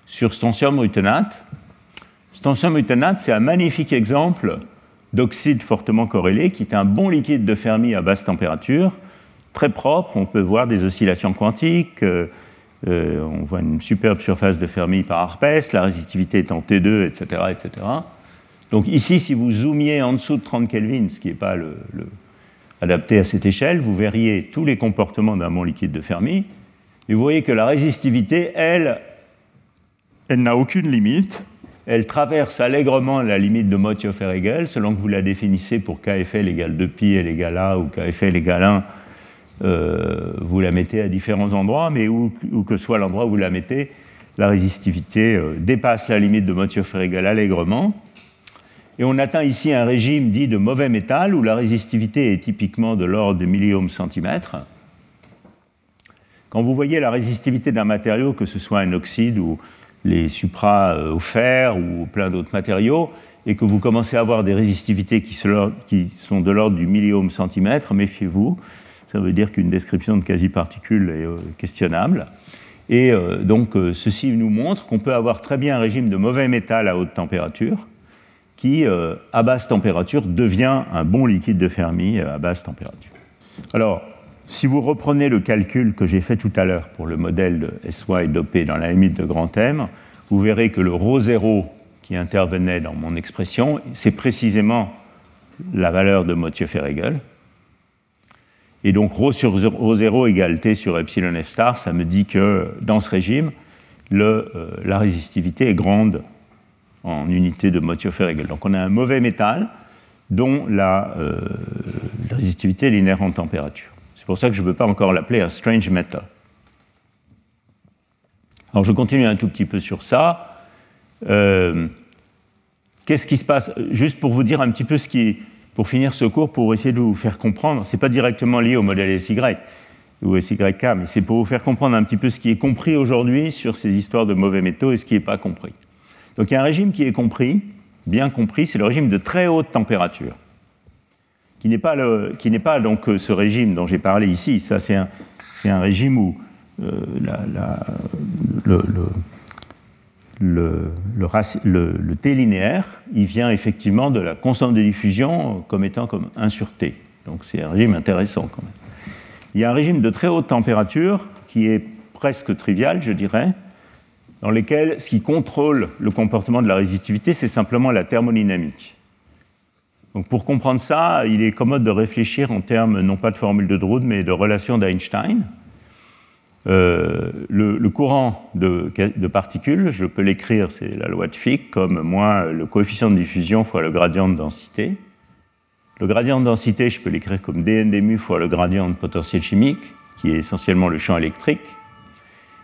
sur strontium rutenate. Strontium rutenate, c'est un magnifique exemple d'oxyde fortement corrélé qui est un bon liquide de Fermi à basse température très propre. On peut voir des oscillations quantiques. Euh, euh, on voit une superbe surface de Fermi par Arpès, la résistivité est en T2, etc., etc. Donc ici, si vous zoomiez en dessous de 30 Kelvin, ce qui n'est pas adapté à cette échelle, vous verriez tous les comportements d'un bon liquide de Fermi. Et vous voyez que la résistivité, elle, elle n'a aucune limite. Elle traverse allègrement la limite de Mottiofer-Hegel, selon que vous la définissez pour KFL égale 2pi, elle égale A, ou KFL égale 1, euh, vous la mettez à différents endroits, mais où, que soit l'endroit où vous la mettez, la résistivité euh, dépasse la limite de Mottiofer-Hegel allègrement. Et on atteint ici un régime dit de mauvais métal, où la résistivité est typiquement de l'ordre de milliohms centimètres. Quand vous voyez la résistivité d'un matériau, que ce soit un oxyde ou les supras euh, au fer ou plein d'autres matériaux, et que vous commencez à avoir des résistivités qui sont de l'ordre du milliohm centimètre, méfiez-vous, ça veut dire qu'une description de quasi-particules est euh, questionnable. Et euh, donc ceci nous montre qu'on peut avoir très bien un régime de mauvais métal à haute température qui, à basse température, devient un bon liquide de Fermi à basse température. Alors, si vous reprenez le calcul que j'ai fait tout à l'heure pour le modèle de SY dopé dans la limite de grand M, vous verrez que le ρ0 qui intervenait dans mon expression, c'est précisément la valeur de Mottio-Feregel. Et donc ρ sur ρ0 égale T sur epsilon F star, ça me dit que dans ce régime, le, euh, la résistivité est grande en unité de Mottio-Feregel. Donc on a un mauvais métal dont la, euh, la résistivité est linéaire en température. C'est pour ça que je ne peux pas encore l'appeler un strange metal. Alors je continue un tout petit peu sur ça. Euh, Qu'est-ce qui se passe? Juste pour vous dire un petit peu ce qui pour finir ce cours, pour essayer de vous faire comprendre, ce n'est pas directement lié au modèle SY ou SYK, mais c'est pour vous faire comprendre un petit peu ce qui est compris aujourd'hui sur ces histoires de mauvais métaux et ce qui n'est pas compris. Donc il y a un régime qui est compris, bien compris, c'est le régime de très haute température, qui n'est pas, donc ce régime dont j'ai parlé ici. Ça, c'est un, régime où euh, le, T linéaire, il vient effectivement de la constante de diffusion comme étant comme 1 sur T. Donc c'est un régime intéressant quand même. Il y a un régime de très haute température qui est presque trivial, je dirais, dans lequel ce qui contrôle le comportement de la résistivité, c'est simplement la thermodynamique. Donc pour comprendre ça, il est commode de réfléchir en termes non pas de formule de Drude, mais de relation d'Einstein. Euh, le, courant de, de, particules, je peux l'écrire, c'est la loi de Fick, comme moins le coefficient de diffusion fois le gradient de densité. Le gradient de densité, je peux l'écrire comme dn mu fois le gradient de potentiel chimique, qui est essentiellement le champ électrique.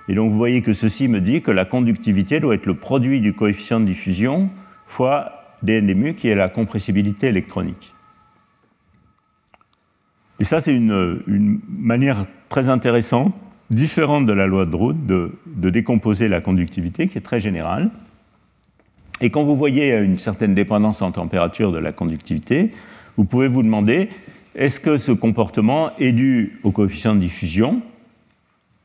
Et donc vous voyez que ceci me dit que la conductivité doit être le produit du coefficient de diffusion fois dn mu, qui est la compressibilité électronique. Et ça, c'est une, manière très intéressante différente de la loi de Drude de, de, décomposer la conductivité, qui est très générale. Et quand vous voyez une certaine dépendance en température de la conductivité, vous pouvez vous demander est-ce que ce comportement est dû au coefficient de diffusion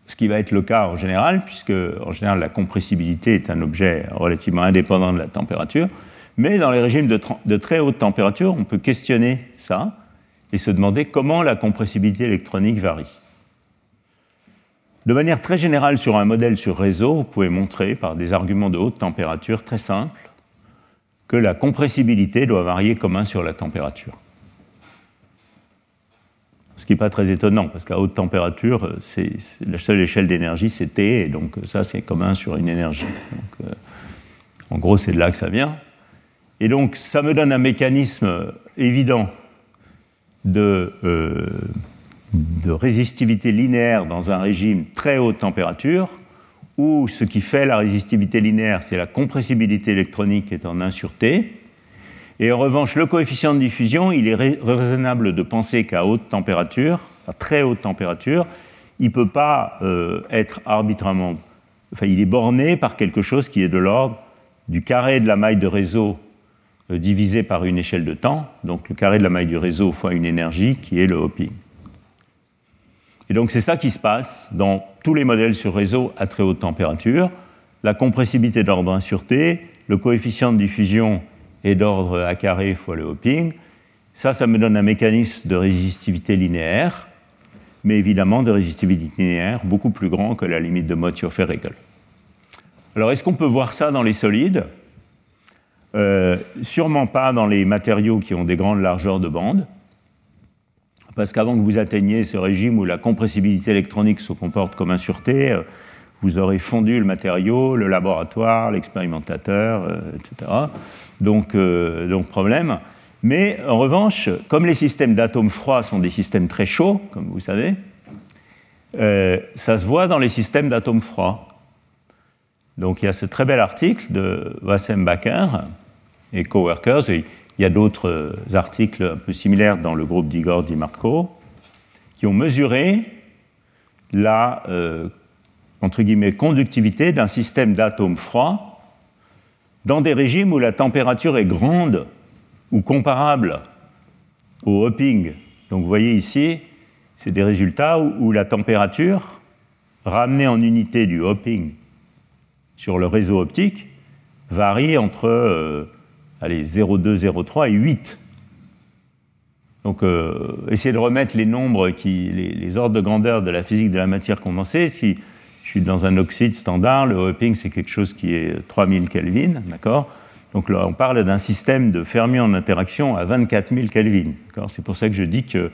Ce qui va être le cas en général, puisque en général la compressibilité est un objet relativement indépendant de la température. Mais dans les régimes de, très haute température, on peut questionner ça et se demander comment la compressibilité électronique varie. De manière très générale, sur un modèle sur réseau, vous pouvez montrer par des arguments de haute température très simples que la compressibilité doit varier comme 1 sur la température. Ce qui n'est pas très étonnant, parce qu'à haute température, la seule échelle d'énergie, c'est T, et donc ça, c'est comme 1 sur une énergie. Donc, euh, en gros, c'est de là que ça vient. Et donc, ça me donne un mécanisme évident de, euh, de résistivité linéaire dans un régime très haute température, où ce qui fait la résistivité linéaire, c'est la compressibilité électronique qui est en 1 sur T. Et en revanche, le coefficient de diffusion, il est raisonnable de penser qu'à haute température, à très haute température, il ne peut pas euh, être arbitrairement. Enfin, il est borné par quelque chose qui est de l'ordre du carré de la maille de réseau divisé par une échelle de temps, donc le carré de la maille du réseau fois une énergie qui est le hopping. Et donc c'est ça qui se passe dans tous les modèles sur réseau à très haute température. La compressibilité d'ordre 1 sur T, le coefficient de diffusion est d'ordre A carré fois le hopping. Ça, ça me donne un mécanisme de résistivité linéaire, mais évidemment de résistivité linéaire beaucoup plus grand que la limite de Mottio-Feregel. Alors est-ce qu'on peut voir ça dans les solides? Euh, Sûrement pas dans les matériaux qui ont des grandes largeurs de bande parce qu'avant que vous atteigniez ce régime où la compressibilité électronique se comporte comme un euh, vous aurez fondu le matériau, le laboratoire, l'expérimentateur, euh, etc. Donc, donc problème. Mais en revanche, comme les systèmes d'atomes froids sont des systèmes très chauds, comme vous savez, ça se voit dans les systèmes d'atomes froids. Donc il y a ce très bel article de Wassenbacher et coworkers, et il y a d'autres euh, articles un peu similaires dans le groupe d'Igor Di Marco qui ont mesuré la euh, entre guillemets, conductivité d'un système d'atomes froids dans des régimes où la température est grande ou comparable au hopping. Donc vous voyez ici, c'est des résultats où, la température ramenée en unité du hopping sur le réseau optique varie entre euh, allez, 0,2, 0,3 et 8. Donc, euh, essayer de remettre les nombres, les, ordres de grandeur de la physique de la matière condensée. Si je suis dans un oxyde standard, le hopping, c'est quelque chose qui est 3000 Kelvin, d'accord? Donc là, on parle d'un système de fermi en interaction à 24 000 Kelvin. C'est pour ça que je dis que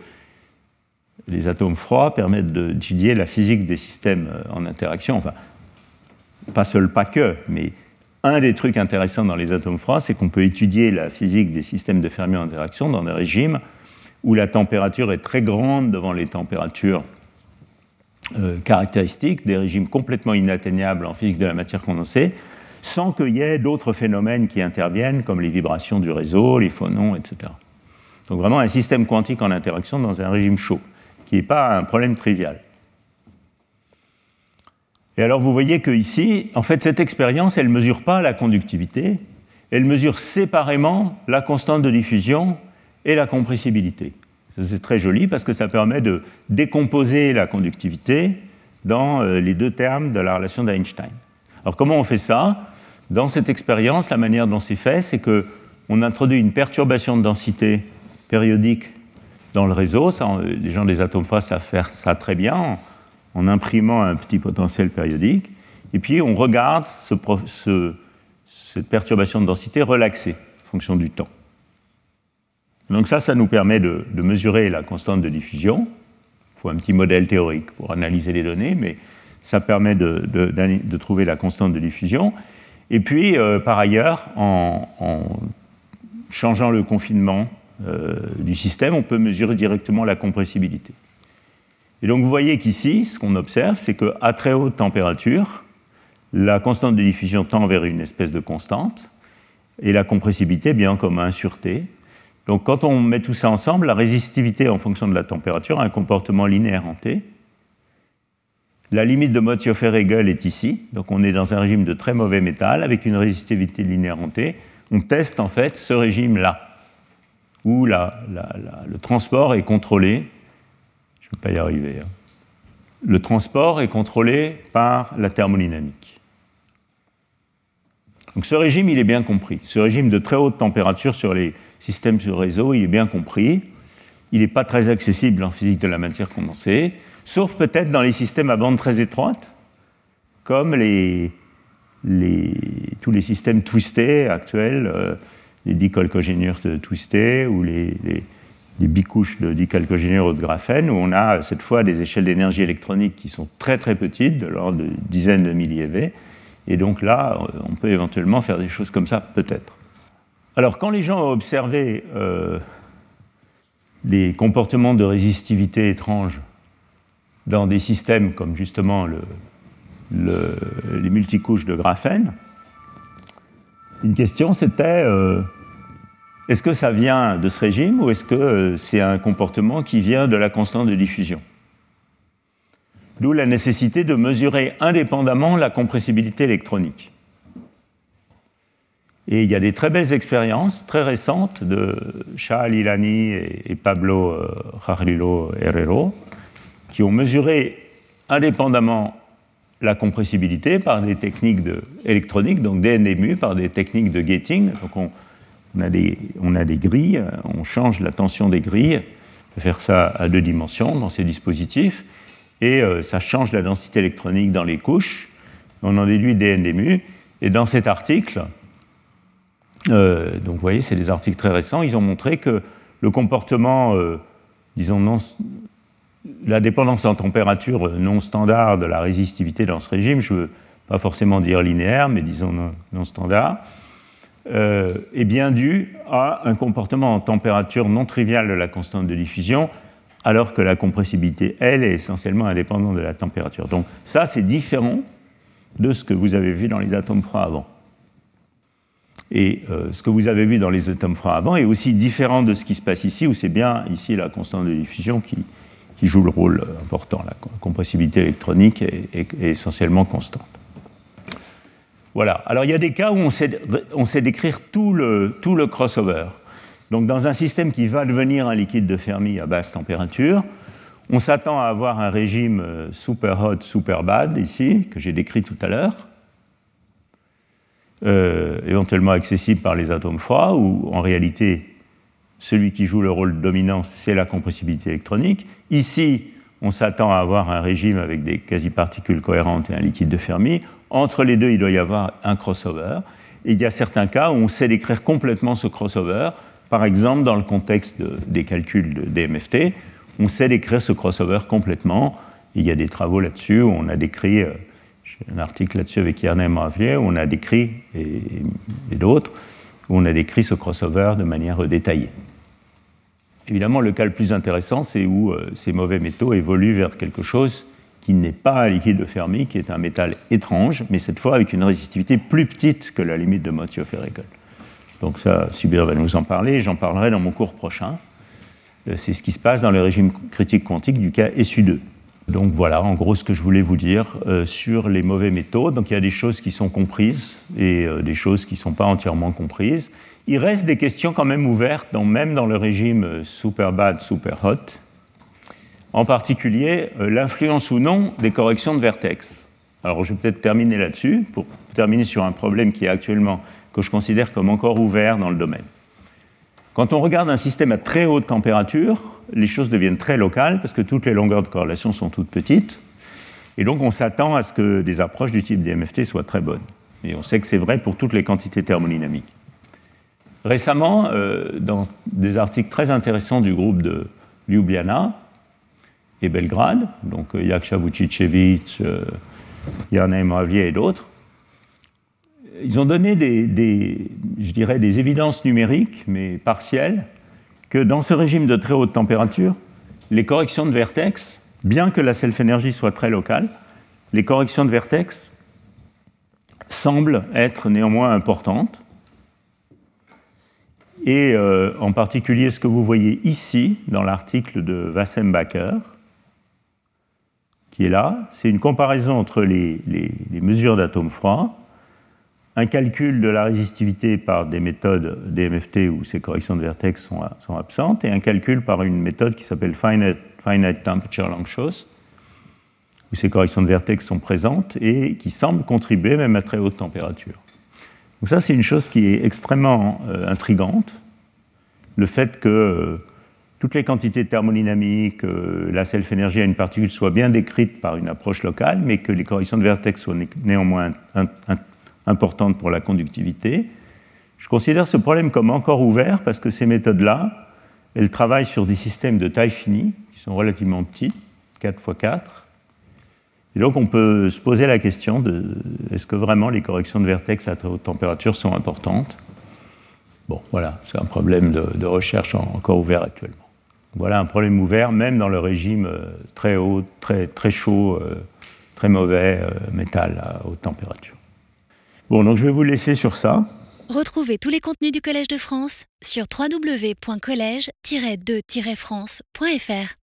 les atomes froids permettent d'étudier la physique des systèmes euh, en interaction. Enfin, pas seul, pas que, mais un des trucs intéressants dans les atomes froids, c'est qu'on peut étudier la physique des systèmes de fermi en interaction dans des régimes où la température est très grande devant les températures euh, caractéristiques, des régimes complètement inatteignables en physique de la matière condensée, sans qu'il y ait d'autres phénomènes qui interviennent, comme les vibrations du réseau, les phonons, etc. Donc vraiment un système quantique en interaction dans un régime chaud, qui n'est pas un problème trivial. Et alors vous voyez que ici, en fait, cette expérience, elle ne mesure pas la conductivité, elle mesure séparément la constante de diffusion et la compressibilité. C'est très joli parce que ça permet de décomposer la conductivité dans euh, les deux termes de la relation d'Einstein. Alors comment on fait ça? Dans cette expérience, la manière dont c'est fait, c'est qu'on introduit une perturbation de densité périodique dans le réseau. les gens des atomes savent faire ça très bien en, imprimant un petit potentiel périodique. Et puis on regarde cette perturbation de densité relaxée en fonction du temps. Donc ça, ça nous permet de, mesurer la constante de diffusion. Il faut un petit modèle théorique pour analyser les données, mais ça permet de, trouver la constante de diffusion. Et puis, euh, par ailleurs, en, changeant le confinement euh, du système, on peut mesurer directement la compressibilité. Et donc vous voyez qu'ici, ce qu'on observe, c'est qu'à très haute température, la constante de diffusion tend vers une espèce de constante, et la compressibilité bien comme 1 sur T, donc quand on met tout ça ensemble, la résistivité en fonction de la température a un comportement linéaire en T. La limite de Motziofer-Hegel est ici, donc on est dans un régime de très mauvais métal avec une résistivité linéaire en T. On teste en fait ce régime-là, où le transport est contrôlé. Pas y arriver. Hein. Le transport est contrôlé par la thermodynamique. Donc ce régime, il est bien compris. Ce régime de très haute température sur les système sur réseau, il est bien compris. Il n'est pas très accessible en physique de la matière condensée, sauf peut-être dans les systèmes à bande très étroite, comme les, tous les systèmes twistés actuels, euh, les dicalcogénures twistés ou les, bicouches de dicalcogénures ou de graphène, où on a cette fois des échelles d'énergie électronique qui sont très très petites, de l'ordre de dizaines de milliéV. Et donc là, on peut éventuellement faire des choses comme ça, peut-être. Alors, quand les gens ont observé euh, les comportements de résistivité étranges dans des systèmes comme justement les multicouches de graphène, une question c'était euh, est-ce que ça vient de ce régime ou est-ce que euh, c'est un comportement qui vient de la constante de diffusion? D'où la nécessité de mesurer indépendamment la compressibilité électronique. Et il y a des très belles expériences, très récentes, de Charles Ilani et Pablo euh, Jarlilo Herrero, qui ont mesuré indépendamment la compressibilité par des techniques électroniques, donc DNMU, par des techniques de gating. A des, on, a des, grilles, on change la tension des grilles, on peut faire ça à deux dimensions dans ces dispositifs, et euh, ça change la densité électronique dans les couches. On en déduit DNMU. Et dans cet article, euh, donc vous voyez, c'est des articles très récents. Ils ont montré que le comportement, euh, disons, non, la dépendance en température non standard de la résistivité dans ce régime, je ne veux pas forcément dire linéaire, mais disons non, standard, euh, est bien dû à un comportement en température non triviale de la constante de diffusion, alors que la compressibilité, elle, est essentiellement indépendante de la température. Donc ça, c'est différent de ce que vous avez vu dans les atomes froids avant. Et euh, ce que vous avez vu dans les atomes froids avant est aussi différent de ce qui se passe ici, où c'est bien ici la constante de diffusion qui, joue le rôle important. La compressibilité électronique est, essentiellement constante. Voilà. Alors il y a des cas où on sait, décrire tout le, crossover. Donc dans un système qui va devenir un liquide de Fermi à basse température, on s'attend à avoir un régime euh, super hot, super bad ici, que j'ai décrit tout à l'heure. Euh, éventuellement accessible par les atomes froids, ou en réalité celui qui joue le rôle dominant, c'est la compressibilité électronique. Ici, on s'attend à avoir un régime avec des quasi-particules cohérentes et un liquide de Fermi. Entre les deux, il doit y avoir un crossover. Et il y a certains cas où on sait décrire complètement ce crossover. Par exemple, dans le contexte des calculs de DMFT, on sait décrire ce crossover complètement. Il y a des travaux là-dessus où on a décrit, euh, j'ai un article là-dessus avec Yernem Maravier, où on a décrit, et, et d'autres, où on a décrit ce crossover de manière détaillée. Évidemment, le cas le plus intéressant, c'est où euh, ces mauvais métaux évoluent vers quelque chose qui n'est pas un liquide de Fermi, qui est un métal étrange, mais cette fois avec une résistivité plus petite que la limite de Mottio-Ferricol. Donc ça, Subir va nous en parler, j'en parlerai dans mon cours prochain. Euh, c'est ce qui se passe dans le régime critique quantique du cas SU2. Donc voilà, en gros, ce que je voulais vous dire euh, sur les mauvais métaux. Donc il y a des choses qui sont comprises et des choses qui ne sont pas entièrement comprises il reste des questions quand même ouvertes, même dans le régime super bad, super hot. En particulier, euh, l'influence ou non des corrections de vertex. Alors, je vais peut-être terminer là-dessus, pour terminer sur un problème qui est actuellement, que je considère comme encore ouvert dans le domaine. Quand on regarde un système à très haute température, les choses deviennent très locales parce que toutes les longueurs de corrélation sont toutes petites. Et donc, on s'attend à ce que des approches du type DMFT soient très bonnes. Et on sait que c'est vrai pour toutes les quantités thermodynamiques. Récemment, euh, dans des articles très intéressants du groupe de Ljubljana et Belgrade, donc Vucicevic, euh, Moavier et d'autres, ils ont donné des, je dirais, des évidences numériques, mais partielles, que dans ce régime de très haute température, les corrections de vertex, bien que la self-énergie soit très locale, les corrections de vertex semblent être néanmoins importantes. Et euh, en particulier ce que vous voyez ici dans l'article de Wassembacher, qui est là, c'est une comparaison entre les, mesures d'atomes froids, un calcul de la résistivité par des méthodes DMFT où ces corrections de vertex sont, absentes, et un calcul par une méthode qui s'appelle finite, Temperature Longshot, où ces corrections de vertex sont présentes et qui semblent contribuer même à très haute température. Donc ça, c'est une chose qui est extrêmement euh, intrigante. Le fait que euh, toutes les quantités thermodynamiques, euh, la self-énergie à une particule soient bien décrites par une approche locale, mais que les corrections de vertex soient néanmoins importantes pour la conductivité. Je considère ce problème comme encore ouvert parce que ces méthodes-là, elles travaillent sur des systèmes de taille finie, qui sont relativement petits, 4 x 4, et donc on peut se poser la question de est-ce que vraiment les corrections de vertex à très haute température sont importantes? Bon, voilà, c'est un problème de, recherche encore ouvert actuellement. Voilà un problème ouvert même dans le régime euh, très haut, très, très chaud, euh, très mauvais euh, métal à haute température. Bon, donc je vais vous laisser sur ça. Retrouvez tous les contenus du Collège de France sur www.colège-2-france.fr.